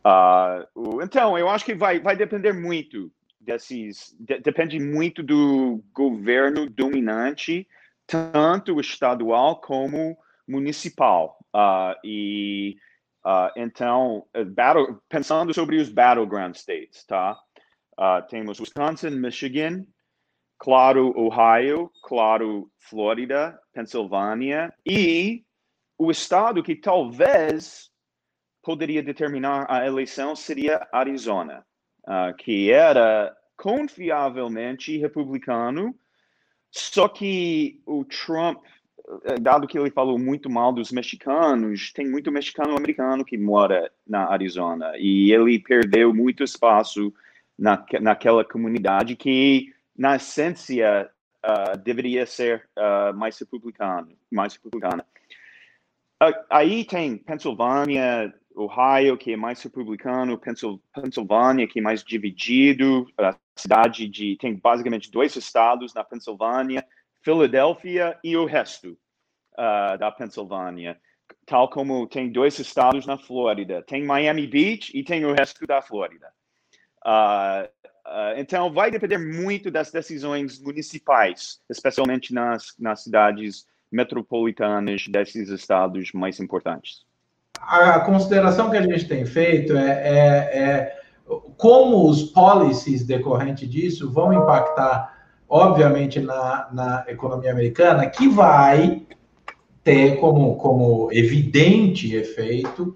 Uh, então, eu acho que vai, vai depender muito desses. De, depende muito do governo dominante, tanto estadual como municipal. Uh, e uh, então, battle, pensando sobre os battleground states, tá? Uh, temos Wisconsin, Michigan, claro, Ohio, claro, Flórida, Pensilvânia e o estado que talvez poderia determinar a eleição seria Arizona, uh, que era confiavelmente republicano, só que o Trump, eh, dado que ele falou muito mal dos mexicanos, tem muito mexicano americano que mora na Arizona e ele perdeu muito espaço na, naquela comunidade que, na essência, uh, deveria ser uh, mais republicano, mais republicana. Uh, aí tem Pensilvânia, Ohio, que é mais republicano, Pensil, Pensilvânia, que é mais dividido, a cidade de tem basicamente dois estados na Pensilvânia, Filadélfia e o resto da Pensilvânia tal como tem dois estados na Flórida. Tem Miami Beach e tem o resto da Flórida. Uh, uh, então, vai depender muito das decisões municipais, especialmente nas, nas cidades metropolitanas desses estados mais importantes. A consideração que a gente tem feito é, é, é como os policies decorrentes disso vão impactar, obviamente, na, na economia americana, que vai ter como, como evidente efeito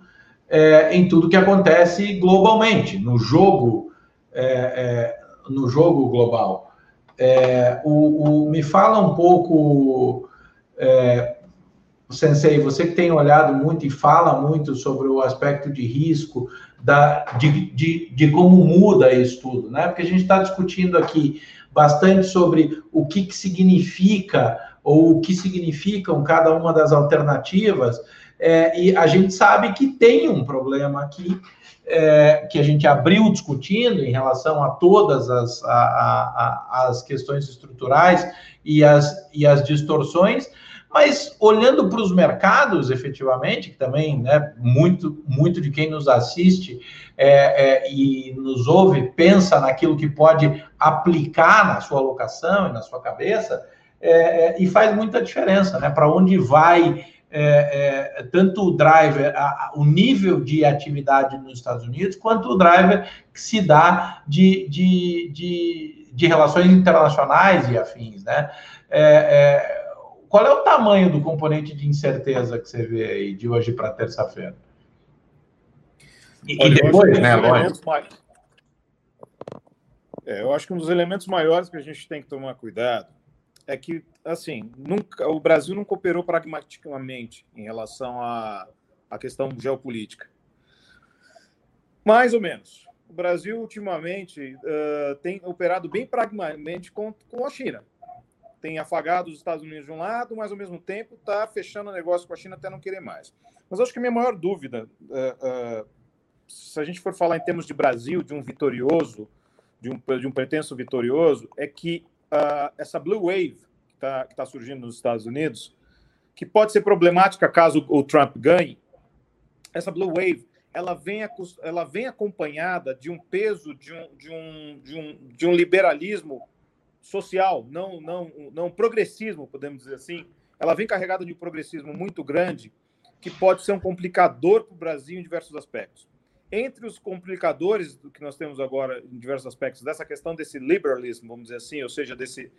é, em tudo que acontece globalmente, no jogo é, é, no jogo global. É, o, o, me fala um pouco, é, Sensei, você que tem olhado muito e fala muito sobre o aspecto de risco, da, de, de, de como muda isso tudo, né? Porque a gente está discutindo aqui bastante sobre o que, que significa ou o que significam cada uma das alternativas, é, e a gente sabe que tem um problema aqui é, que a gente abriu discutindo em relação a todas as, a, a, as questões estruturais e as, e as distorções, mas olhando para os mercados, efetivamente, que também, né, muito, muito de quem nos assiste é, é, e nos ouve pensa naquilo que pode aplicar na sua alocação e na sua cabeça, é, é, e faz muita diferença, né? Para onde vai é, é, tanto o driver, a, o nível de atividade nos Estados Unidos, quanto o driver que se dá de, de, de, de relações internacionais e afins, né? É, é, qual é o tamanho do componente de incerteza que você vê aí de hoje para terça-feira? E, e, depois, né, lógico. Mais... É, eu acho que um dos elementos maiores que a gente tem que tomar cuidado é que, assim, nunca, o Brasil não cooperou pragmaticamente em relação à, à questão geopolítica. Mais ou menos. O Brasil, ultimamente, uh, tem operado bem pragmaticamente com, com a China. Tem afagado os Estados Unidos de um lado, mas, ao mesmo tempo, está fechando o negócio com a China até não querer mais. Mas acho que a minha maior dúvida, uh, uh, se a gente for falar em termos de Brasil, de um vitorioso, de um, de um pretenso vitorioso, é que uh, essa blue wave está tá surgindo nos Estados Unidos, que pode ser problemática caso o Trump ganhe, essa blue wave ela vem, ela vem acompanhada de um peso de um, de um, de um, de um liberalismo social, não, não, não progressismo, podemos dizer assim. Ela vem carregada de um progressismo muito grande que pode ser um complicador para o Brasil em diversos aspectos entre os complicadores do que nós temos agora em diversos aspectos dessa questão desse liberalismo, vamos dizer assim, ou seja, desse,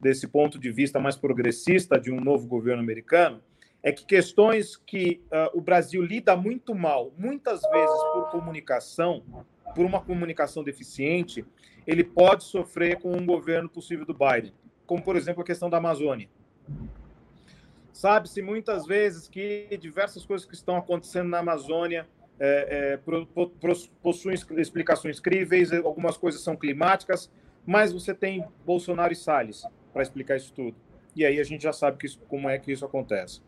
desse ponto de vista mais progressista de um novo governo americano, é que questões que uh, o Brasil lida muito mal, muitas vezes por comunicação, por uma comunicação deficiente, ele pode sofrer com um governo possível do Biden, como por exemplo a questão da Amazônia. Sabe-se muitas vezes que diversas coisas que estão acontecendo na Amazônia é, é, possuem explicações críveis, algumas coisas são climáticas, mas você tem Bolsonaro e Salles para explicar isso tudo. E aí a gente já sabe que isso, como é que isso acontece.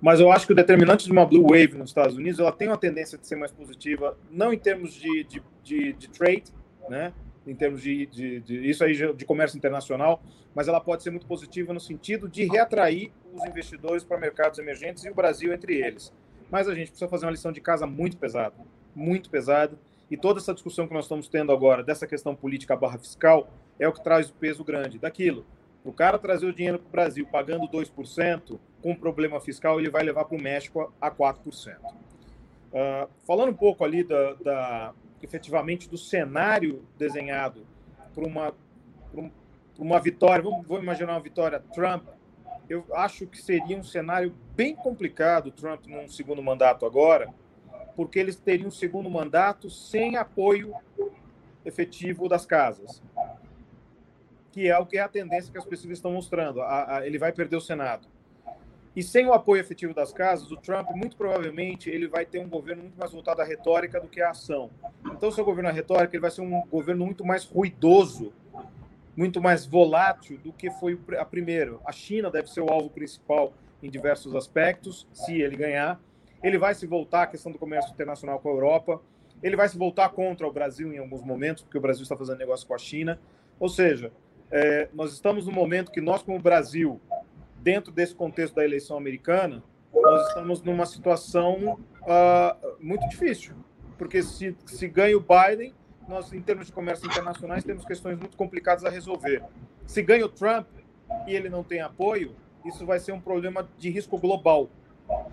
Mas eu acho que o determinante de uma blue wave nos Estados Unidos ela tem uma tendência de ser mais positiva, não em termos de, de, de, de trade, né? em termos de, de, de, isso aí de comércio internacional, mas ela pode ser muito positiva no sentido de reatrair os investidores para mercados emergentes e o Brasil entre eles. Mas a gente precisa fazer uma lição de casa muito pesada, muito pesada, e toda essa discussão que nós estamos tendo agora dessa questão política barra fiscal é o que traz o peso grande daquilo. O cara trazer o dinheiro para o Brasil pagando 2%, com problema fiscal, ele vai levar para o México a 4%. Uh, ah, falando um pouco ali da, da, efetivamente do cenário desenhado por uma, por uma vitória, vamos, vamos imaginar uma vitória Trump, eu acho que seria um cenário bem complicado Trump num segundo mandato agora, porque eles teriam um segundo mandato sem apoio efetivo das casas, que é o que é a tendência que as pesquisas estão mostrando. A, a, ele vai perder o Senado. E sem o apoio efetivo das casas, o Trump, muito provavelmente, ele vai ter um governo muito mais voltado à retórica do que à ação. Então, seu governo à retórica, ele vai ser um governo muito mais ruidoso, muito mais volátil do que foi a primeira. A China deve ser o alvo principal em diversos aspectos, se ele ganhar. Ele vai se voltar à questão do comércio internacional com a Europa. Ele vai se voltar contra o Brasil em alguns momentos, porque o Brasil está fazendo negócio com a China. Ou seja, é, nós estamos no momento que nós, como Brasil, dentro desse contexto da eleição americana, nós estamos numa situação uh, muito difícil, porque se, se ganha o Biden, nós, em termos de comércio internacionais, temos questões muito complicadas a resolver. Se ganha o Trump e ele não tem apoio, isso vai ser um problema de risco global.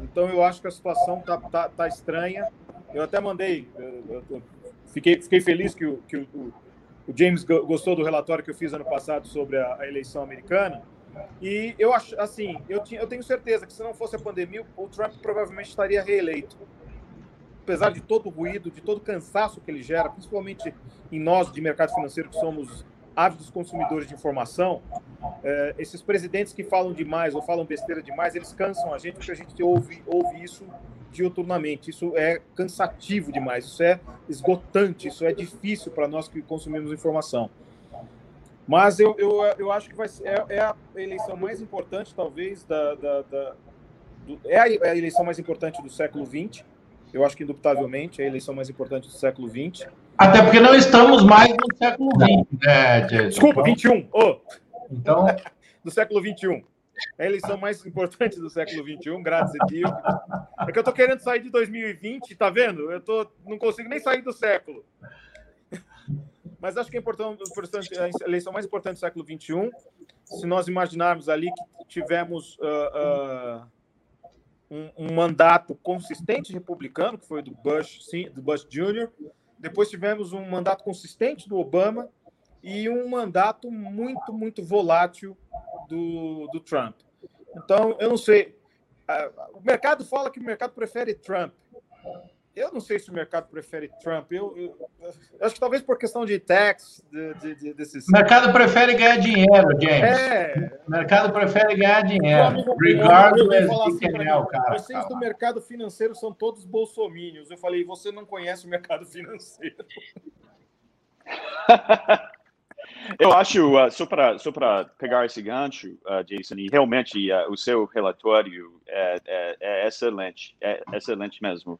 Então, eu acho que a situação está tá, tá estranha. Eu até mandei, eu, eu, fiquei, fiquei feliz que, o, que o, o, James gostou do relatório que eu fiz ano passado sobre a, a eleição americana. E eu acho, assim, eu, tinha, eu tenho certeza que se não fosse a pandemia, o Trump provavelmente estaria reeleito. Apesar de todo o ruído, de todo o cansaço que ele gera, principalmente em nós de mercado financeiro que somos ávidos consumidores de informação, é, esses presidentes que falam demais ou falam besteira demais, eles cansam a gente porque a gente ouve, ouve isso diuturnamente. Isso é cansativo demais, isso é esgotante, isso é difícil para nós que consumimos informação. Mas eu, eu, eu acho que vai ser, é, é a eleição mais importante, talvez, da. da, da do, é, a, é, a, eleição mais importante do século XX. Eu acho que, indubitavelmente, é a eleição mais importante do século XX. Até porque não estamos mais no século XX, né? Desculpa, 21. Oh. Então. do século XXI. É a eleição mais importante do século XXI, graças a Deus. É que eu tô querendo sair de 2020, tá vendo? Eu tô, não consigo nem sair do século. Mas acho que é importante, a eleição mais importante do século XXI, se nós imaginarmos ali que tivemos uh, uh, um, um, mandato consistente republicano, que foi do Bush, sim, do Bush Jr., depois tivemos um mandato consistente do Obama e um mandato muito, muito volátil do, do Trump. Então, eu não sei. O mercado fala que o mercado prefere Trump. Eu não sei se o mercado prefere Trump. Eu, eu, eu acho que talvez por questão de tax, de, de, de, desses. O mercado prefere ganhar dinheiro, James. É. O mercado prefere ganhar dinheiro. Regardless de quem assim é o cara. Vocês do mercado financeiro são todos bolsomínios. Eu falei, você não conhece o mercado financeiro. Eu acho, uh, só para só pegar esse gancho, uh, Jason, e realmente uh, o seu relatório é, é, é excelente, é excelente mesmo.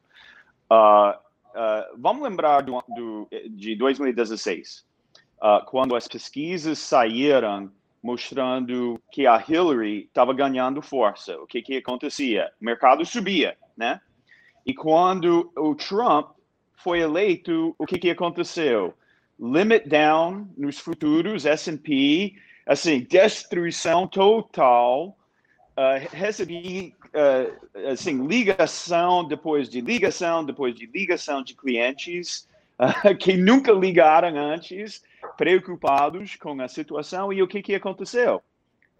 Uh, uh, vamos lembrar do, do, de 2016, uh, quando as pesquisas saíram mostrando que a Hillary estava ganhando força. O que, que acontecia? O mercado subia, né? E quando o Trump foi eleito, o que, que aconteceu? Limit down nos futuros, S&P, assim, destruição total. Uh, recebi uh, assim, ligação depois de ligação, depois de ligação de clientes uh, que nunca ligaram antes, preocupados com a situação. E o que, que aconteceu?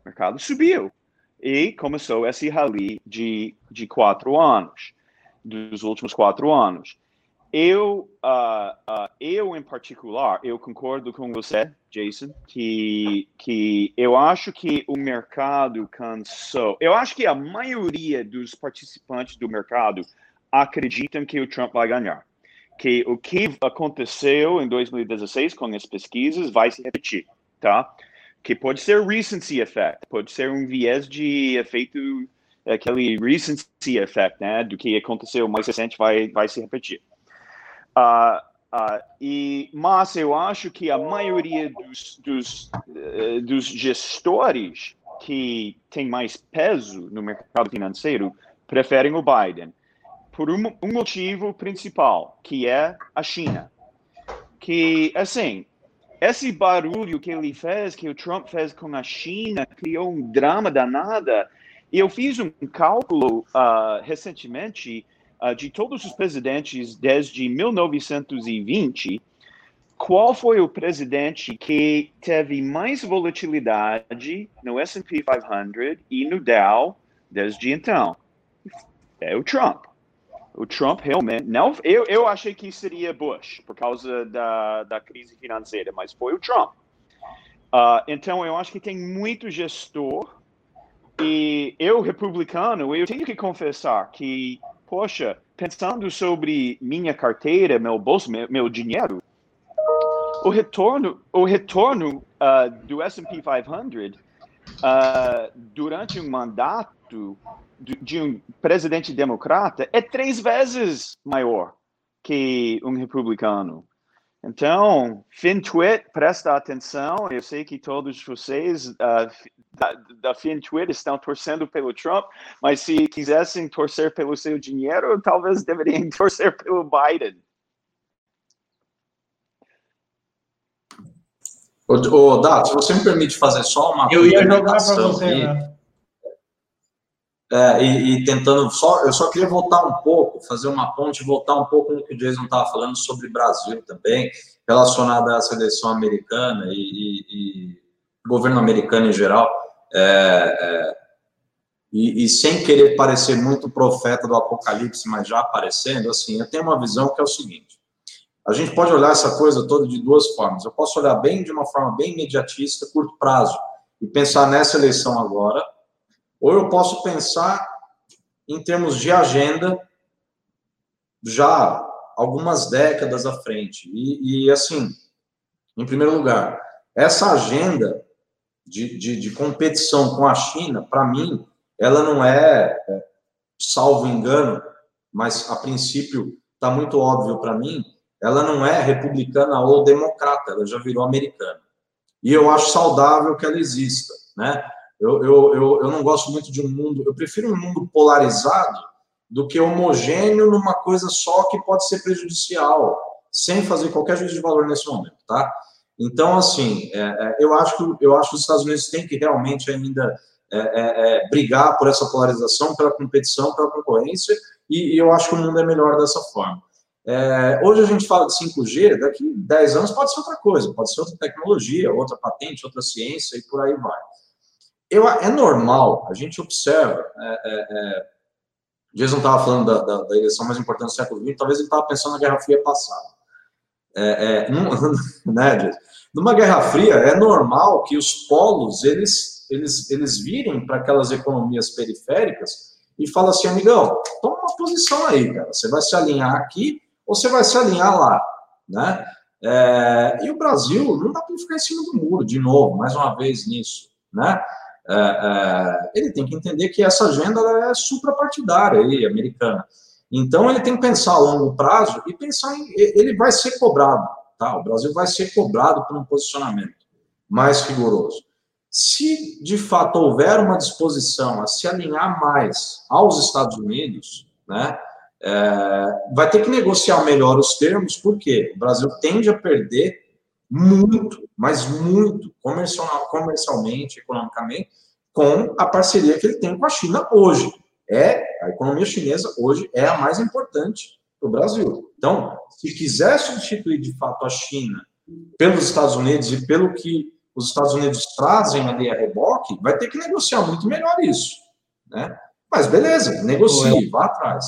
O mercado subiu. E começou esse rally de, de quatro anos, dos últimos quatro anos. Eu, uh, uh, eu em particular, eu concordo com você, Jason, que, que eu acho que o mercado cansou. Eu acho que a maioria dos participantes do mercado acreditam que o Trump vai ganhar. Que o que aconteceu em 2016 com as pesquisas vai se repetir, tá? Que pode ser recency effect, pode ser um viés de efeito, aquele recency effect, né? Do que aconteceu mais recente vai, vai se repetir. Uh, uh, e, mas eu acho que a maioria dos, dos, uh, dos gestores que tem mais peso no mercado financeiro preferem o Biden por um, um, motivo principal, que é a China. Que, assim, esse barulho que ele fez, que o Trump fez com a China, criou um drama danada. Eu fiz um cálculo uh, recentemente uh, de todos os presidentes desde 1920, qual foi o presidente que teve mais volatilidade no S&P 500 e no Dow desde então? É o Trump. O Trump realmente não. Eu, eu achei que seria Bush por causa da, da crise financeira, mas foi o Trump. Uh, então eu acho que tem muito gestor e eu republicano eu tenho que confessar que poxa, pensando sobre minha carteira, meu bolso, meu, meu dinheiro, o retorno, o retorno uh, do S&P 500 uh, durante um mandato de um presidente democrata é três vezes maior que um republicano. Então, FinTwit, presta atenção. Eu sei que todos vocês uh, da, da FinTwit estão torcendo pelo Trump, mas se quisessem torcer pelo seu dinheiro, talvez deveriam torcer pelo Biden. Ô, ô Dato, se você me permite fazer só uma. Eu ia jogar para você, né? É, e, e, tentando só, eu só queria voltar um pouco, fazer uma ponte, voltar um pouco no que o Jason estava falando sobre Brasil também, relacionado à seleção americana e, e, e governo americano em geral. É, é, e, e, sem querer parecer muito profeta do apocalipse, mas já aparecendo, assim, eu tenho uma visão que é o seguinte: a gente pode olhar essa coisa toda de duas formas. Eu posso olhar bem de uma forma bem imediatista, curto prazo, e pensar nessa eleição agora ou eu posso pensar em termos de agenda já algumas décadas à frente. E, e assim, em primeiro lugar, essa agenda de, de, de competição com a China, para mim, ela não é, é, salvo engano, mas a princípio está muito óbvio para mim, ela não é republicana ou democrata, ela já virou americana. E eu acho saudável que ela exista, né? Eu, eu, eu, eu não gosto muito de um mundo, eu prefiro um mundo polarizado do que homogêneo numa coisa só que pode ser prejudicial, sem fazer qualquer juízo de valor nesse momento, tá? Então, assim, é, é, eu, acho que, eu acho que os Estados Unidos têm que realmente ainda é, é, é brigar por essa polarização, pela competição, pela concorrência, e, e eu acho que o mundo é melhor dessa forma. Hoje a gente fala de 5G, daqui 10 anos pode ser outra coisa, pode ser outra tecnologia, outra patente, outra ciência e por aí vai eu, é normal, a gente observa. É, é, é, Jason estava falando da, da, da, eleição mais importante do século XX, talvez ele estava pensando na Guerra Fria passada. É, é, num, né, Numa Guerra Fria, é normal que os polos eles, eles, eles virem para aquelas economias periféricas e falam assim, amigão, toma uma posição aí, cara. Você vai se alinhar aqui ou você vai se alinhar lá, né? É, e o Brasil não dá para ficar em cima do muro de novo, mais uma vez nisso, né? É, é, ele tem que entender que essa agenda é suprapartidária aí, americana. Então, ele tem que pensar a longo prazo e pensar em. Ele vai ser cobrado, tá? O Brasil vai ser cobrado por um posicionamento mais rigoroso. Se de fato houver uma disposição a se alinhar mais aos Estados Unidos, né, é, vai ter que negociar melhor os termos, porque o Brasil tende a perder muito, mas muito, comercial, comercialmente, economicamente, com a parceria que ele tem com a China hoje. É a economia chinesa hoje é a mais importante para o Brasil. Então, se quiser substituir de fato a China pelos Estados Unidos e pelo que os Estados Unidos trazem ali a reboque, vai ter que negociar muito melhor isso, né? Mas beleza, negocie, vá atrás.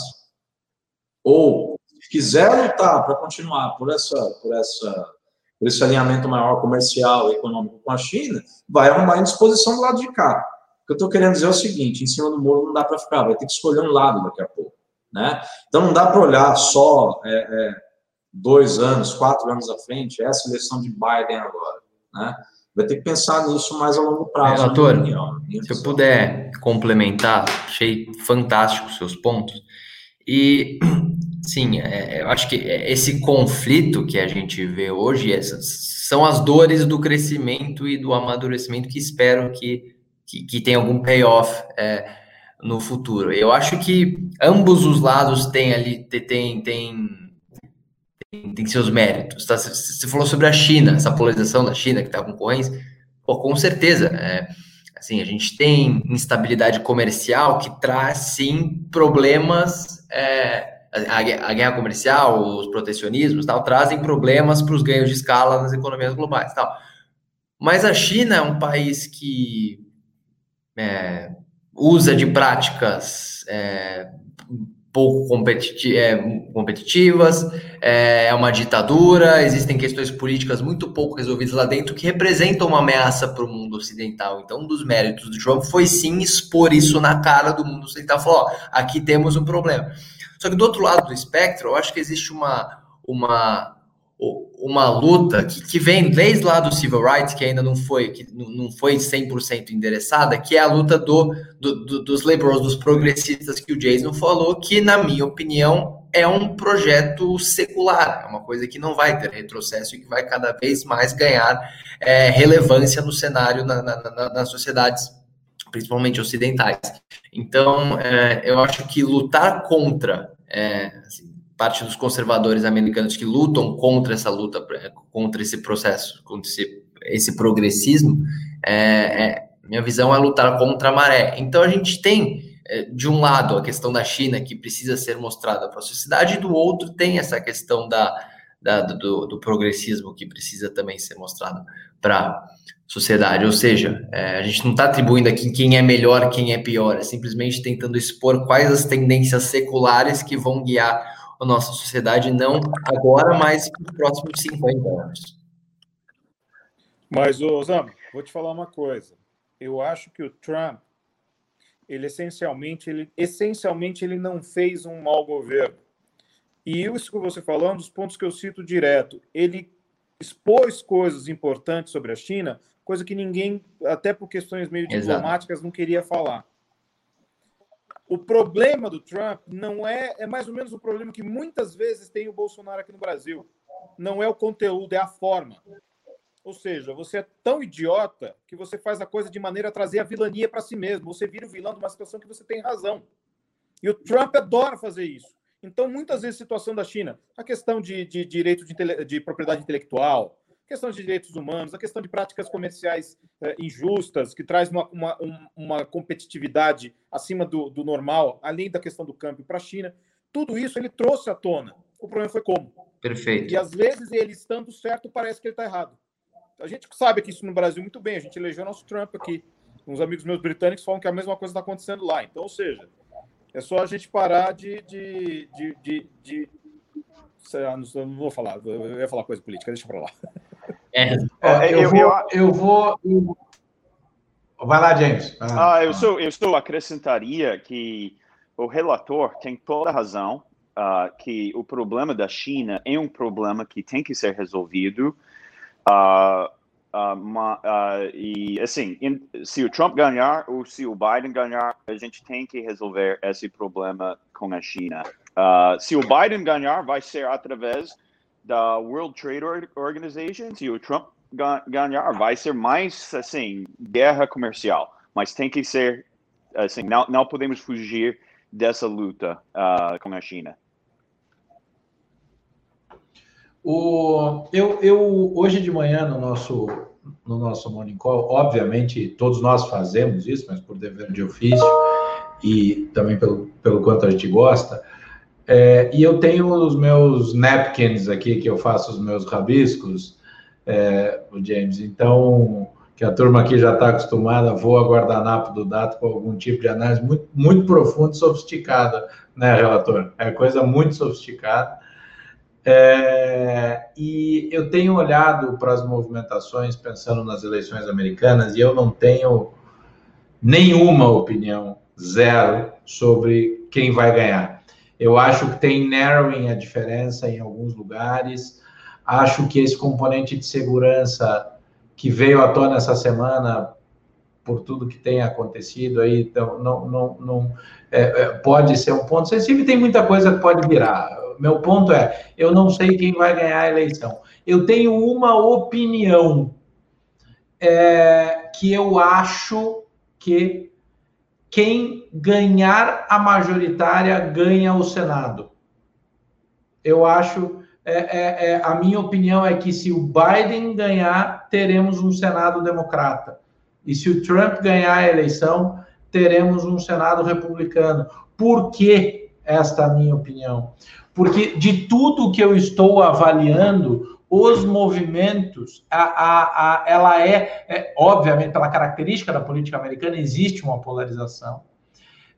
Ou quiser lutar para continuar por essa, por essa, por esse alinhamento maior comercial e econômico com a China, vai arrumar em disposição do lado de cá. O que eu estou querendo dizer é o seguinte: em cima do muro não dá para ficar, vai ter que escolher um lado daqui a pouco, né? Então não dá para olhar só é, é, dois anos, quatro anos à frente, essa eleição de Biden agora, né? vai ter que pensar nisso mais a longo prazo. Relator, se eu puder complementar, achei fantástico os seus pontos. E, sim, é, eu acho que esse conflito que a gente vê hoje essas são as dores do crescimento e do amadurecimento que espero que, que, que tenha algum payoff é, no futuro. Eu acho que ambos os lados têm ali, têm, têm tem seus méritos. Tá? Você falou sobre a China, essa polarização da China que está com concorrência. Pô, com certeza. É, assim, a gente tem instabilidade comercial que traz, sim, problemas. É, a, guerra comercial, os protecionismos, tal, trazem problemas para os ganhos de escala nas economias globais, tal. Mas a China é um país que é, usa de práticas é, pouco é, competitivas, é, é uma ditadura, existem questões políticas muito pouco resolvidas lá dentro que representam uma ameaça para o mundo ocidental. Então, um dos méritos do Trump foi sim expor isso na cara do mundo ocidental, falar, ó, aqui temos um problema. Só que do outro lado do espectro, eu acho que existe uma, uma uma luta que, que vem desde lá do civil rights, que ainda não foi, que não foi 100% endereçada, que é a luta do, do, do, dos liberals, dos progressistas que o Jason falou, que, na minha opinião, é um projeto secular, é uma coisa que não vai ter retrocesso e que vai cada vez mais ganhar é, relevância no cenário, na, na, na, nas sociedades, principalmente ocidentais. Então, é, eu acho que lutar contra, é, assim, parte dos conservadores americanos que lutam contra essa luta, contra esse processo, contra esse, esse progressismo, é, é, minha visão é lutar contra a maré. Então a gente tem, é, de um lado, a questão da China, que precisa ser mostrada para a sociedade, e do outro tem essa questão da, da do, do, progressismo, que precisa também ser mostrada para a sociedade. Ou seja, é, a gente não está atribuindo aqui quem é melhor, quem é pior, é simplesmente tentando expor quais as tendências seculares que vão guiar a nossa sociedade, não agora, mas nos próximos 50 anos. Mas, Osama, vou te falar uma coisa. Eu acho que o Trump, ele essencialmente, ele, essencialmente, ele não fez um mau governo. E isso que você falou é um dos pontos que eu cito direto. Ele expôs coisas importantes sobre a China, coisa que ninguém, até por questões meio diplomáticas, Exato. não queria falar. O problema do Trump não é, é mais ou menos o problema que muitas vezes tem o Bolsonaro aqui no Brasil. Não é o conteúdo, é a forma. Ou seja, você é tão idiota que você faz a coisa de maneira a trazer a vilania para si mesmo. Você vira o vilão de uma situação que você tem razão. E o Trump adora fazer isso. Então, muitas vezes, a situação da China, a questão de, de direito de, de propriedade intelectual, questão de direitos humanos, a questão de práticas comerciais é, injustas, que traz uma, uma, uma competitividade acima do, do, normal, além da questão do câmbio para a China. Tudo isso ele trouxe à tona. O problema foi como. Perfeito. E às vezes ele estando certo, parece que ele está errado. A gente sabe que isso no Brasil muito bem. A gente elegeu nosso Trump aqui. Uns amigos meus britânicos falam que a mesma coisa está acontecendo lá. Então, ou seja, é só a gente parar de, de, de, de, de... Não vou falar, eu ia falar coisa política, deixa para lá. É. é eu, vou, eu vou. Vai lá, James. Vai lá. Ah, eu, sou, eu estou acrescentaria que o relator tem toda a razão uh, que o problema da China é um problema que tem que ser resolvido. Uh, uh, e assim, in, se o Trump ganhar ou se o Biden ganhar, a gente tem que resolver esse problema com a China. se o Biden ganhar, vai ser através da World Trade Organization, se o Trump ganhar, vai ser mais, assim, guerra comercial. Mas tem que ser, assim, não, não podemos fugir dessa luta uh, com a China. O, eu, eu, hoje de manhã, no nosso, no nosso Morning Call, obviamente, todos nós fazemos isso, mas por dever de ofício e também pelo, pelo quanto a gente gosta, é, e eu tenho os meus napkins aqui, que eu faço os meus rabiscos, é, o James. Então, que a turma aqui já está acostumada, vou a guardanapo do dado com algum tipo de análise muito, muito profunda e sofisticada, né, relator? É coisa muito sofisticada. É, e eu tenho olhado para as movimentações pensando nas eleições americanas e eu não tenho nenhuma opinião, zero, sobre quem vai ganhar. Eu acho que tem narrowing a diferença em alguns lugares. Acho que esse componente de segurança que veio à tona essa semana por tudo que tem acontecido aí, então não, não, não é, é, pode ser um ponto sensível tem muita coisa que pode virar. Meu ponto é, eu não sei quem vai ganhar a eleição. Eu tenho uma opinião é, que eu acho que quem ganhar a majoritária ganha o Senado. Eu acho, é, é, é, a minha opinião é que se o Biden ganhar, teremos um Senado democrata. E se o Trump ganhar a eleição, teremos um Senado republicano. Por que esta é minha opinião? Porque de tudo que eu estou avaliando, os movimentos, a, a, a, ela é, é, obviamente, pela característica da política americana, existe uma polarização,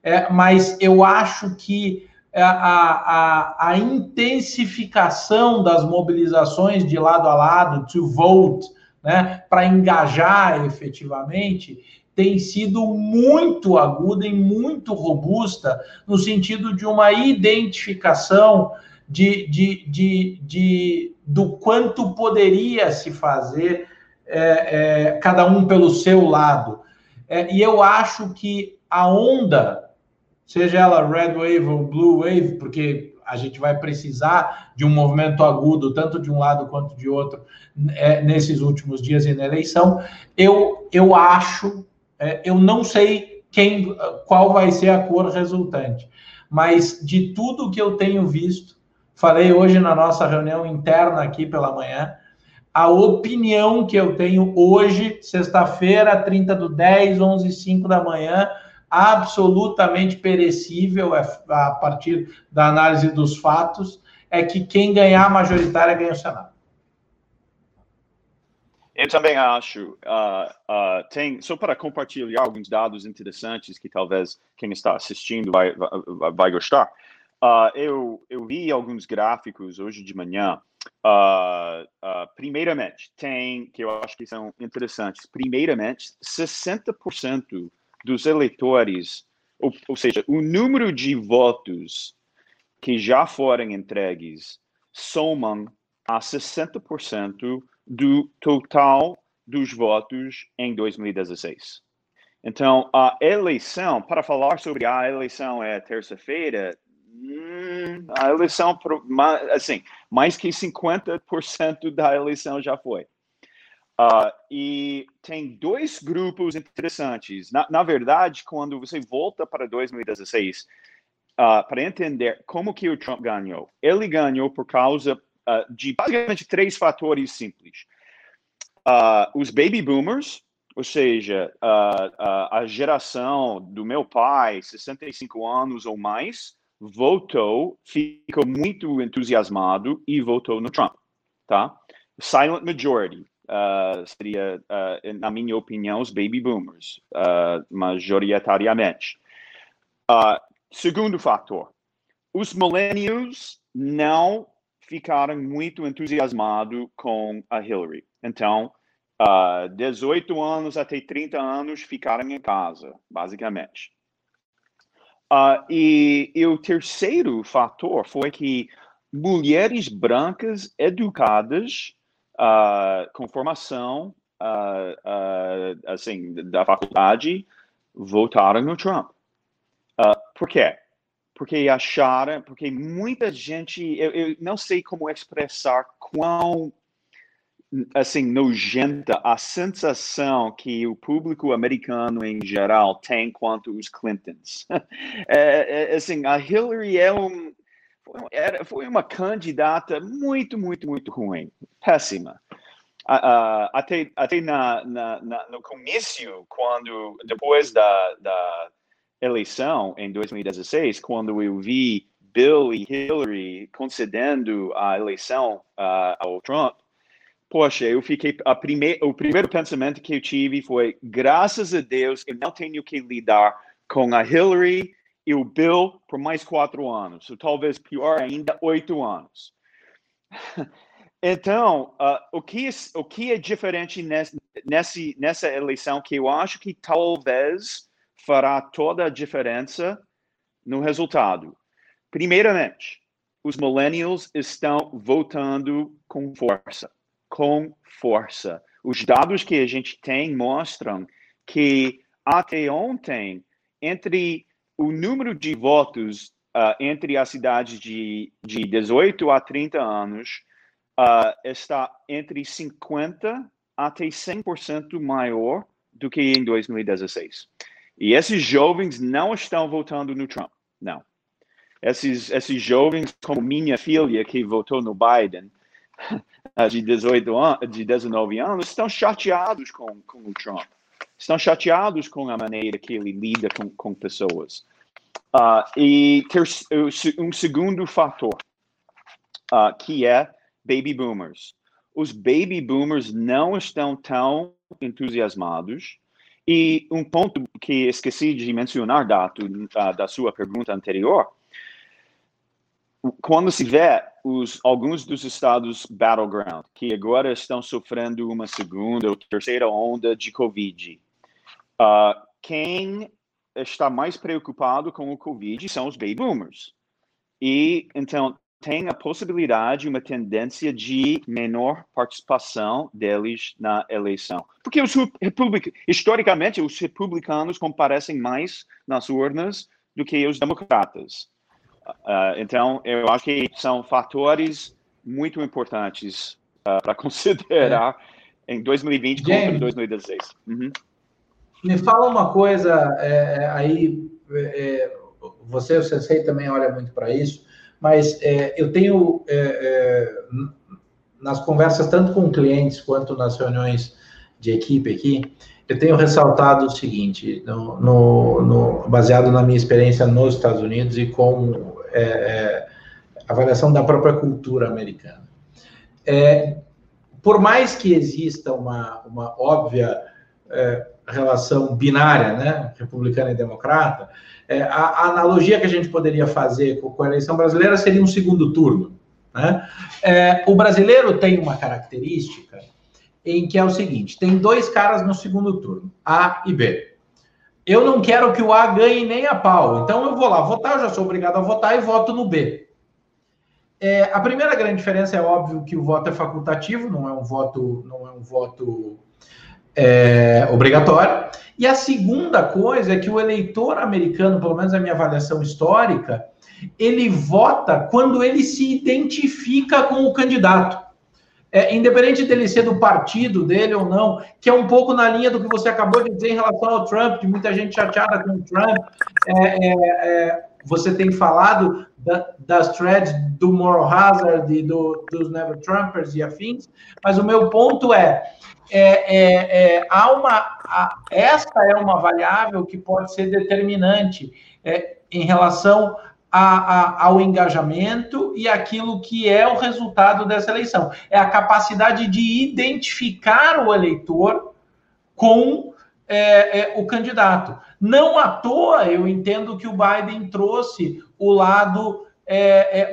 é, mas eu acho que a, a, a, intensificação das mobilizações de lado a lado, to vote, né, para engajar efetivamente, tem sido muito aguda e muito robusta no sentido de uma identificação de, de, de, de do quanto poderia se fazer é, é, cada um pelo seu lado. É, e eu acho que a onda, seja ela red wave ou blue wave, porque a gente vai precisar de um movimento agudo, tanto de um lado quanto de outro, é, nesses últimos dias e na eleição, eu, eu acho, é, eu não sei quem, qual vai ser a cor resultante, mas de tudo que eu tenho visto, falei hoje na nossa reunião interna aqui pela manhã, a opinião que eu tenho hoje, sexta-feira, 30 do 10, 11 e 5 da manhã, absolutamente perecível é, a partir da análise dos fatos, é que quem ganhar a majoritária ganha o Senado. Eu também acho. Uh, uh, tem só para compartilhar alguns dados interessantes que talvez quem está assistindo vai, vai, vai gostar. Uh, eu, eu vi alguns gráficos hoje de manhã. primeiramente, tem que eu acho que são interessantes. Primeiramente, 60% dos eleitores, ou, ou seja, o número de votos que já foram entregues somam a 60% do total dos votos em 2016. Então, a eleição, para falar sobre a eleição é terça-feira, hum, a eleição, assim, mais que 50% da eleição já foi. Uh, e tem dois grupos interessantes. Na, na, verdade, quando você volta para 2016, uh, ah, para entender como que o Trump ganhou, ele ganhou por causa uh, de basicamente três fatores simples. os baby boomers, ou seja, a geração do meu pai, 65 anos ou mais, votou, ficou muito entusiasmado e votou no Trump, tá? Silent majority, uh, seria, uh, na minha opinião, os baby boomers, uh, majoritariamente. segundo fator, os millennials não ficaram muito entusiasmados com a Hillary. Então, uh, 18 anos até 30 anos ficaram em casa, basicamente. Uh, e, e, o terceiro fator foi que mulheres brancas educadas uh, com formação uh, assim, da faculdade votaram no Trump. por quê? Porque acharam, porque muita gente, eu, eu não sei como expressar quão assim, nojenta a sensação que o público americano em geral tem quanto os Clintons. é, é, assim, a Hillary é um, era, foi uma candidata muito, muito, muito ruim, péssima. Uh, até até na, na, na, no comício, quando depois da, da eleição em 2016, quando eu vi Bill e Hillary concedendo a eleição uh, ao Trump, poxa, eu fiquei a prime, o primeiro pensamento que eu tive foi graças a Deus eu não tenho que lidar com a Hillary e o Bill por mais quatro anos, ou talvez pior ainda, oito anos. Então, uh, o, que, o que é diferente nesse, nessa eleição que eu acho que talvez fará toda a diferença no resultado? Primeiramente, os millennials estão votando com força, com força. Os dados que a gente tem mostram que até ontem, entre o número de votos uh, entre as cidades de, de 18 a 30 anos uh, está entre 50% até 100% maior do que em 2016. E esses jovens não estão votando no Trump, não. Esses, esses jovens, como minha filha, que votou no Biden, de, 18 an de 19 anos, estão chateados com, com o Trump. Estão chateados com a maneira que ele lida com, com pessoas. Uh, e ter, um segundo fator, uh, que é baby boomers. Os baby boomers não estão tão entusiasmados. E um ponto que esqueci de mencionar, Dato, uh, da sua pergunta anterior, quando se vê os, alguns dos estados battleground, que agora estão sofrendo uma segunda ou terceira onda de Covid, uh, quem está mais preocupado com o Covid são os baby boomers. E, então, tem a possibilidade, uma tendência de menor participação deles na eleição. Porque os republic... historicamente, os republicanos comparecem mais nas urnas do que os democratas. Uh, então, eu acho que são fatores muito importantes uh, para considerar é. em 2020 James, contra 2016. Uhum. Me fala uma coisa, é, aí é, você, também olha muito para isso, mas é, eu tenho, é, é, nas conversas, tanto com clientes quanto nas reuniões de equipe aqui, eu tenho ressaltado o seguinte, no, no, no, baseado na minha experiência nos Estados Unidos e com é, é, avaliação da própria cultura americana. É, por mais que exista uma, uma óbvia é, relação binária, né, republicana e democrata, é, a, a, analogia que a gente poderia fazer com, com a eleição brasileira seria um segundo turno. Né? É, o brasileiro tem uma característica em que é o seguinte: tem dois caras no segundo turno, A e B. Eu não quero que o A ganhe nem a pau, então eu vou lá votar, eu já sou obrigado a votar e voto no B. É, a primeira grande diferença é óbvio que o voto é facultativo, não é um voto, não é um voto é, obrigatório. E a segunda coisa é que o eleitor americano, pelo menos a minha avaliação histórica, ele vota quando ele se identifica com o candidato. É, independente dele ser do partido dele ou não, que é um pouco na linha do que você acabou de dizer em relação ao Trump, de muita gente chateada com o Trump. É, é, é você tem falado da, das threads do Moral Hazard e do, dos Never Trumpers e afins, mas o meu ponto é, é, é, é, há uma, esta é uma variável que pode ser determinante é, em relação a, a, ao engajamento e aquilo que é o resultado dessa eleição. É a capacidade de identificar o eleitor com é, é, o candidato. Não à toa, eu entendo que o Biden trouxe o lado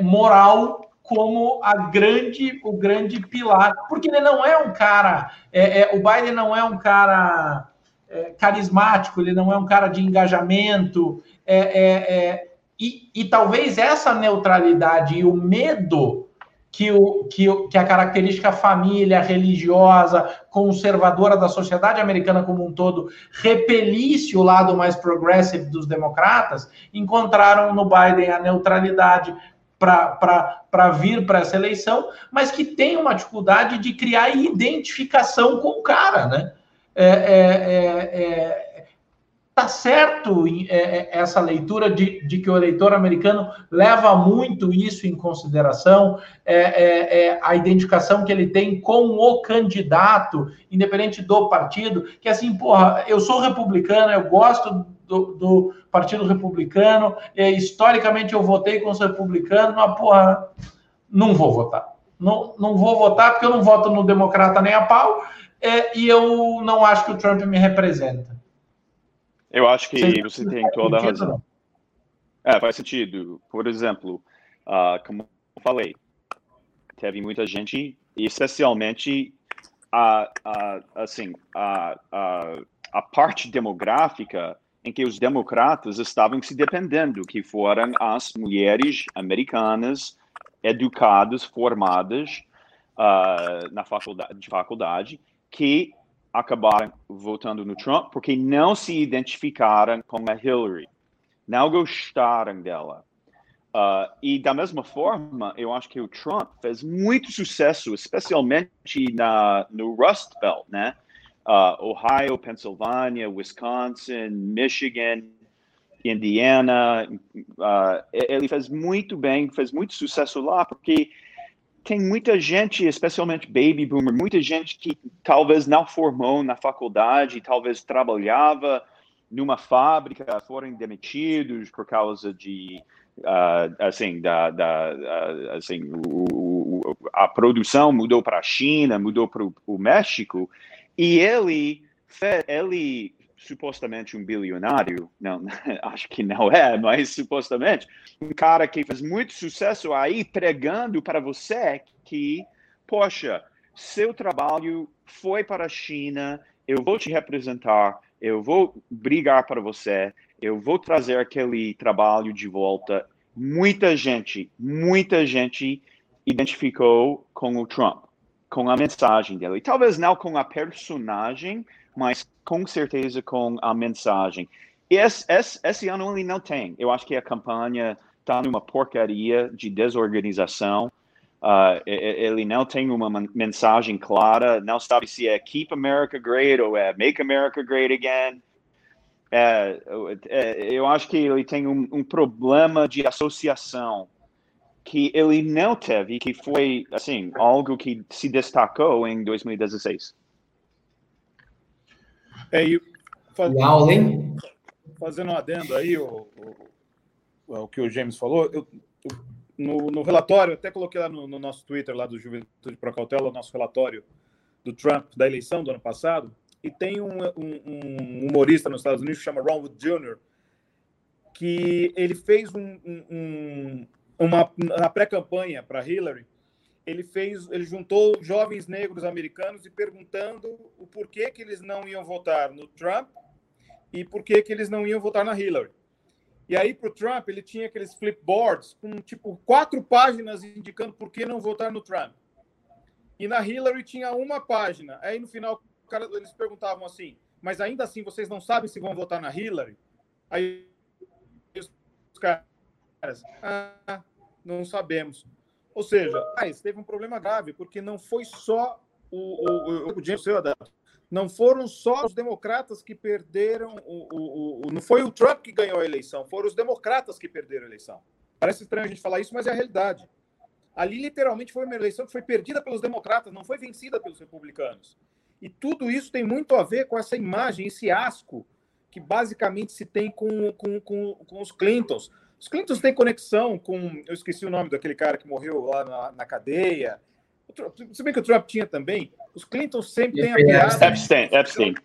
moral como a grande, o grande pilar, porque ele não é um cara, é, é, o Biden não é um cara é, carismático, ele não é um cara de engajamento, é, é, é, e, e, talvez essa neutralidade e o medo que, o, que, o, que a característica família religiosa, conservadora da sociedade americana como um todo repelisse o lado mais progressive dos democratas, encontraram no Biden a neutralidade, para vir para essa eleição, mas que tem uma dificuldade de criar identificação com o cara, né? É, é, é, é tá certo é, é, essa leitura de, de, que o eleitor americano leva muito isso em consideração, a identificação que ele tem com o candidato, independente do partido, que assim, porra, eu sou republicano, eu gosto do, do Partido Republicano, historicamente eu votei com os republicanos, mas, porra, não vou votar. Não, não vou votar porque eu não voto no democrata nem a pau, é, e eu não acho que o Trump me representa. Eu acho que você tem toda a razão. É, faz sentido. Por exemplo, uh, como eu falei, teve muita gente, especialmente a, a assim a, a, a parte demográfica em que os democratas estavam se dependendo, que foram as mulheres americanas educadas, formadas uh, na faculdade, de faculdade, que acabaram votando no Trump porque não se identificaram com a Hillary, não gostaram dela. Uh, e da mesma forma, eu acho que o Trump fez muito sucesso, especialmente na, no Rust Belt, né? Uh, Ohio, Pennsylvania, Wisconsin, Michigan, Indiana. Uh, ele fez muito bem, fez muito sucesso lá, porque tem muita gente, especialmente baby boomer, muita gente que talvez não formou na faculdade, talvez trabalhava numa fábrica, foram demitidos por causa de uh, assim, da, da uh, assim, o, o, a produção mudou para a China, mudou para o México, e ele, ele supostamente um bilionário, não, acho que não é, mas supostamente, um cara que fez muito sucesso aí pregando para você que, poxa, seu trabalho foi para a China, eu vou te representar, eu vou brigar para você, eu vou trazer aquele trabalho de volta. Muita gente, muita gente identificou com o Trump, com a mensagem dele. Talvez não com a personagem, mas com certeza com a mensagem. Esse, esse, esse ano ele não tem. Eu acho que a campanha está numa porcaria de desorganização. Uh, ele não tem uma mensagem clara, não sabe se é Keep America Great ou é Make America Great Again. É, é, eu acho que ele tem um, um, problema de associação que ele não teve, que foi assim algo que se destacou em 2016. É, e fazendo, fazendo um adendo aí, o, o, o que o James falou, eu, eu, no, no, relatório, até coloquei lá no, no, nosso Twitter, lá do Juventude Pro Cautela, o nosso relatório do Trump, da eleição do ano passado, e tem um, um, um humorista nos Estados Unidos que chama Ron Wood Jr., que ele fez um, um, uma na pré-campanha para Hillary, ele fez, ele juntou jovens negros americanos e perguntando o porquê que eles não iam votar no Trump e por que que eles não iam votar na Hillary. E aí para o Trump ele tinha aqueles flipboards com tipo quatro páginas indicando por que não votar no Trump. E na Hillary tinha uma página. Aí no final cara, eles perguntavam assim, mas ainda assim vocês não sabem se vão votar na Hillary? Aí os caras, ah, não sabemos. Ou seja, mas teve um problema grave, porque não foi só o, o, o, o James não foram só os democratas que perderam, o, o, o, não foi o Trump que ganhou a eleição, foram os democratas que perderam a eleição. Parece estranho a gente falar isso, mas é a realidade. Ali, literalmente, foi uma eleição que foi perdida pelos democratas, não foi vencida pelos republicanos. E tudo isso tem muito a ver com essa imagem, esse asco que basicamente se tem com, com, com, com os Clintons. Os Clintons têm conexão com. Eu esqueci o nome daquele cara que morreu lá na, na cadeia. Se bem que o Trump tinha também. Os Clintons sempre têm a piada. Epstein, Epstein.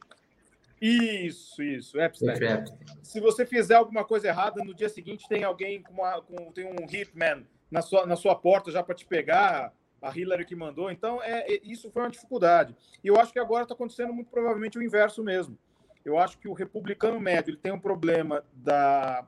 Isso, isso, Epstein. Se você fizer alguma coisa errada, no dia seguinte tem alguém com, uma, com tem um hitman na sua, na sua porta já para te pegar a Hillary que mandou. Então, é, é, isso foi uma dificuldade. E eu acho que agora está acontecendo muito provavelmente o inverso mesmo. Eu acho que o republicano médio ele tem um problema da,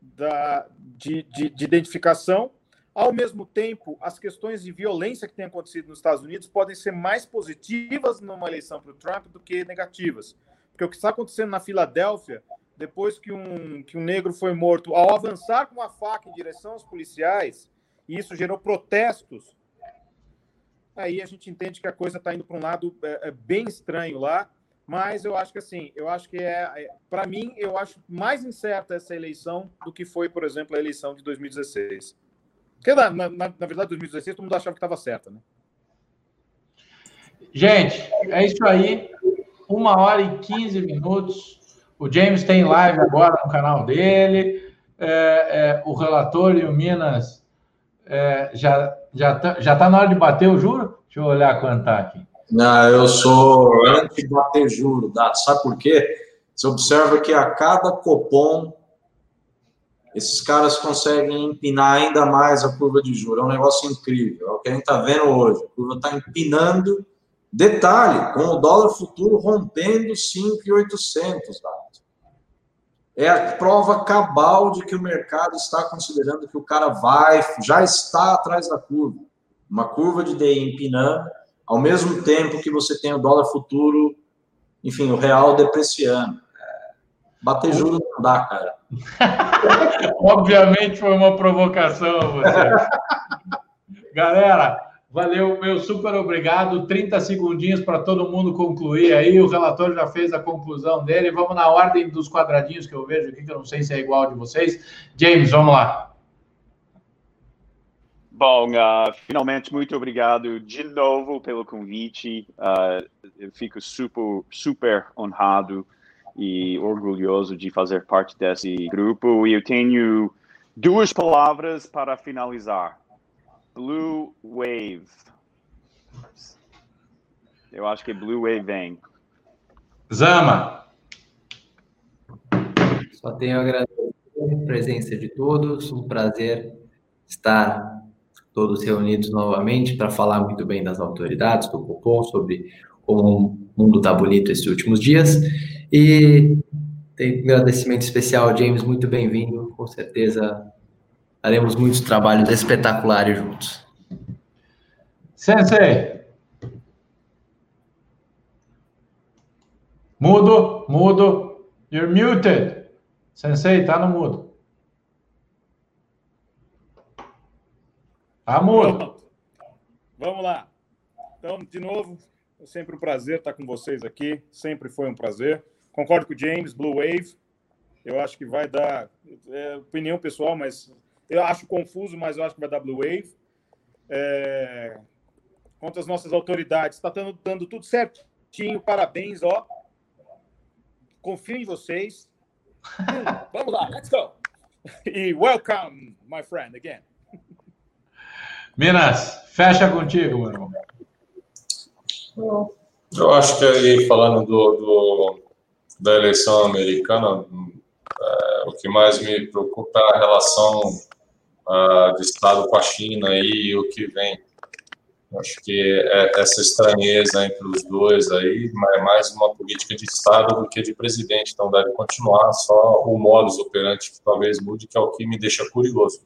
da, de, de, de identificação. Ao mesmo tempo, as questões de violência que têm acontecido nos Estados Unidos podem ser mais positivas numa eleição para o Trump do que negativas. Porque o que está acontecendo na Filadélfia, depois que um, que um negro foi morto, ao avançar com uma faca em direção aos policiais, e isso gerou protestos, aí a gente entende que a coisa está indo para um lado é, é, bem estranho lá. Mas eu acho que assim, eu acho que é, é para mim, eu acho mais incerta essa eleição do que foi, por exemplo, a eleição de 2016. Porque na, na, na verdade, 2016 todo mundo achava que estava certa, né? Gente, é isso aí. Uma hora e 15 minutos. O James tem live agora no canal dele. É, é, o relator e o Minas é, já já tá, já tá na hora de bater o juro? Deixa eu olhar quanto tá aqui. Não, eu sou anti-bater juro, Dato. Sabe por quê? Você observa que a cada copom esses caras conseguem empinar ainda mais a curva de juros. É um negócio incrível. É o que a gente está vendo hoje. A curva está empinando. Detalhe, com o dólar futuro rompendo 5,800. É a prova cabal de que o mercado está considerando que o cara vai, já está atrás da curva. Uma curva de DI empinando, ao mesmo tempo que você tem o dólar futuro, enfim, o real depreciando. Bater juros não dá, cara. Obviamente foi uma provocação você. Galera, valeu, meu super obrigado. 30 segundinhos para todo mundo concluir aí. O relator já fez a conclusão dele. Vamos na ordem dos quadradinhos que eu vejo aqui, que eu não sei se é igual de vocês. James, vamos lá. Bom, uh, finalmente, muito obrigado de novo pelo convite. Uh, eu fico super, super honrado e orgulhoso de fazer parte desse grupo. E eu tenho duas palavras para finalizar: Blue Wave. Eu acho que Blue Wave vem. Zama. Só tenho a agradecer a presença de todos. Um prazer estar todos reunidos novamente para falar muito bem das autoridades do Copom sobre como o mundo está bonito esses últimos dias. E tem um agradecimento especial, James, muito bem-vindo. Com certeza faremos muitos trabalhos espetaculares juntos. Sensei. Mudo, mudo. You're muted. Sensei, tá no mudo. Mudo. Vamos lá. Então, de novo, é sempre um prazer estar com vocês aqui. Sempre foi um prazer. Concordo com o James, Blue Wave. Eu acho que vai dar. É, opinião pessoal, mas eu acho confuso, mas eu acho que vai dar Blue Wave. É, quanto às nossas autoridades, está dando, dando tudo certinho. Parabéns, ó. Confio em vocês. Vamos lá, let's go. E welcome, my friend, again. Minas, fecha contigo, meu irmão. Eu acho que aí, falando do, do da eleição americana, é, o que mais me preocupa é a relação uh, de Estado com a China e o que vem. Acho que é essa estranheza entre os dois aí é mais uma política de Estado do que de presidente. Então deve continuar só o modus operandi que talvez mude, que é o que me deixa curioso.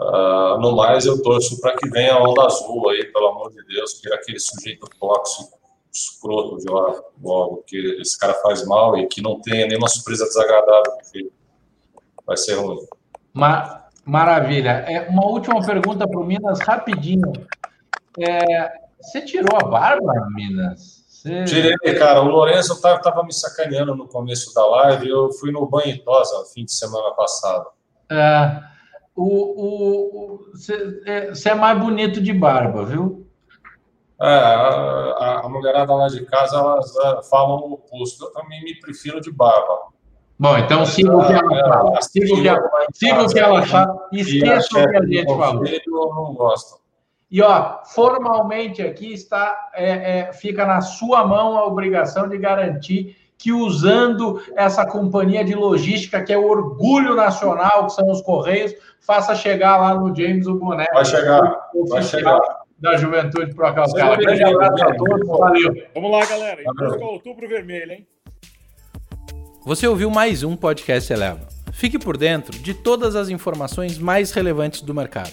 Uh, no mais, eu torço para que venha a onda azul aí, pelo amor de Deus, que aquele sujeito tóxico escroto de lá, logo, que esse cara faz mal e que não tenha nenhuma surpresa desagradável que vai ser ruim. Ma maravilha. É, uma última pergunta para o Minas, rapidinho. É, você tirou a barba, Minas? Você... Tirei, cara. O Lourenço estava me sacaneando no começo da live. Eu fui no banho tosa fim de semana passado. É, o, você, é, é mais bonito de barba, viu? É, a, a, mulherada lá de casa, elas é, falam o oposto. Eu também me prefiro de barba. Bom, então siga o que ela é, fala. Siga o que ela, siga o que ela fala. Esqueça o que a gente falou. Eu não gosto. E, ó, formalmente aqui está, é, é, fica na sua mão a obrigação de garantir que usando essa companhia de logística, que é o orgulho nacional, que são os Correios, faça chegar lá no James o boné. Vai chegar, vai chegar da Juventude Pro Calcala. Grande abraço a todos, valeu. Vamos lá, galera. Busca outubro vermelho, hein? Você ouviu mais um podcast Eleva. Fique por dentro de todas as informações mais relevantes do mercado.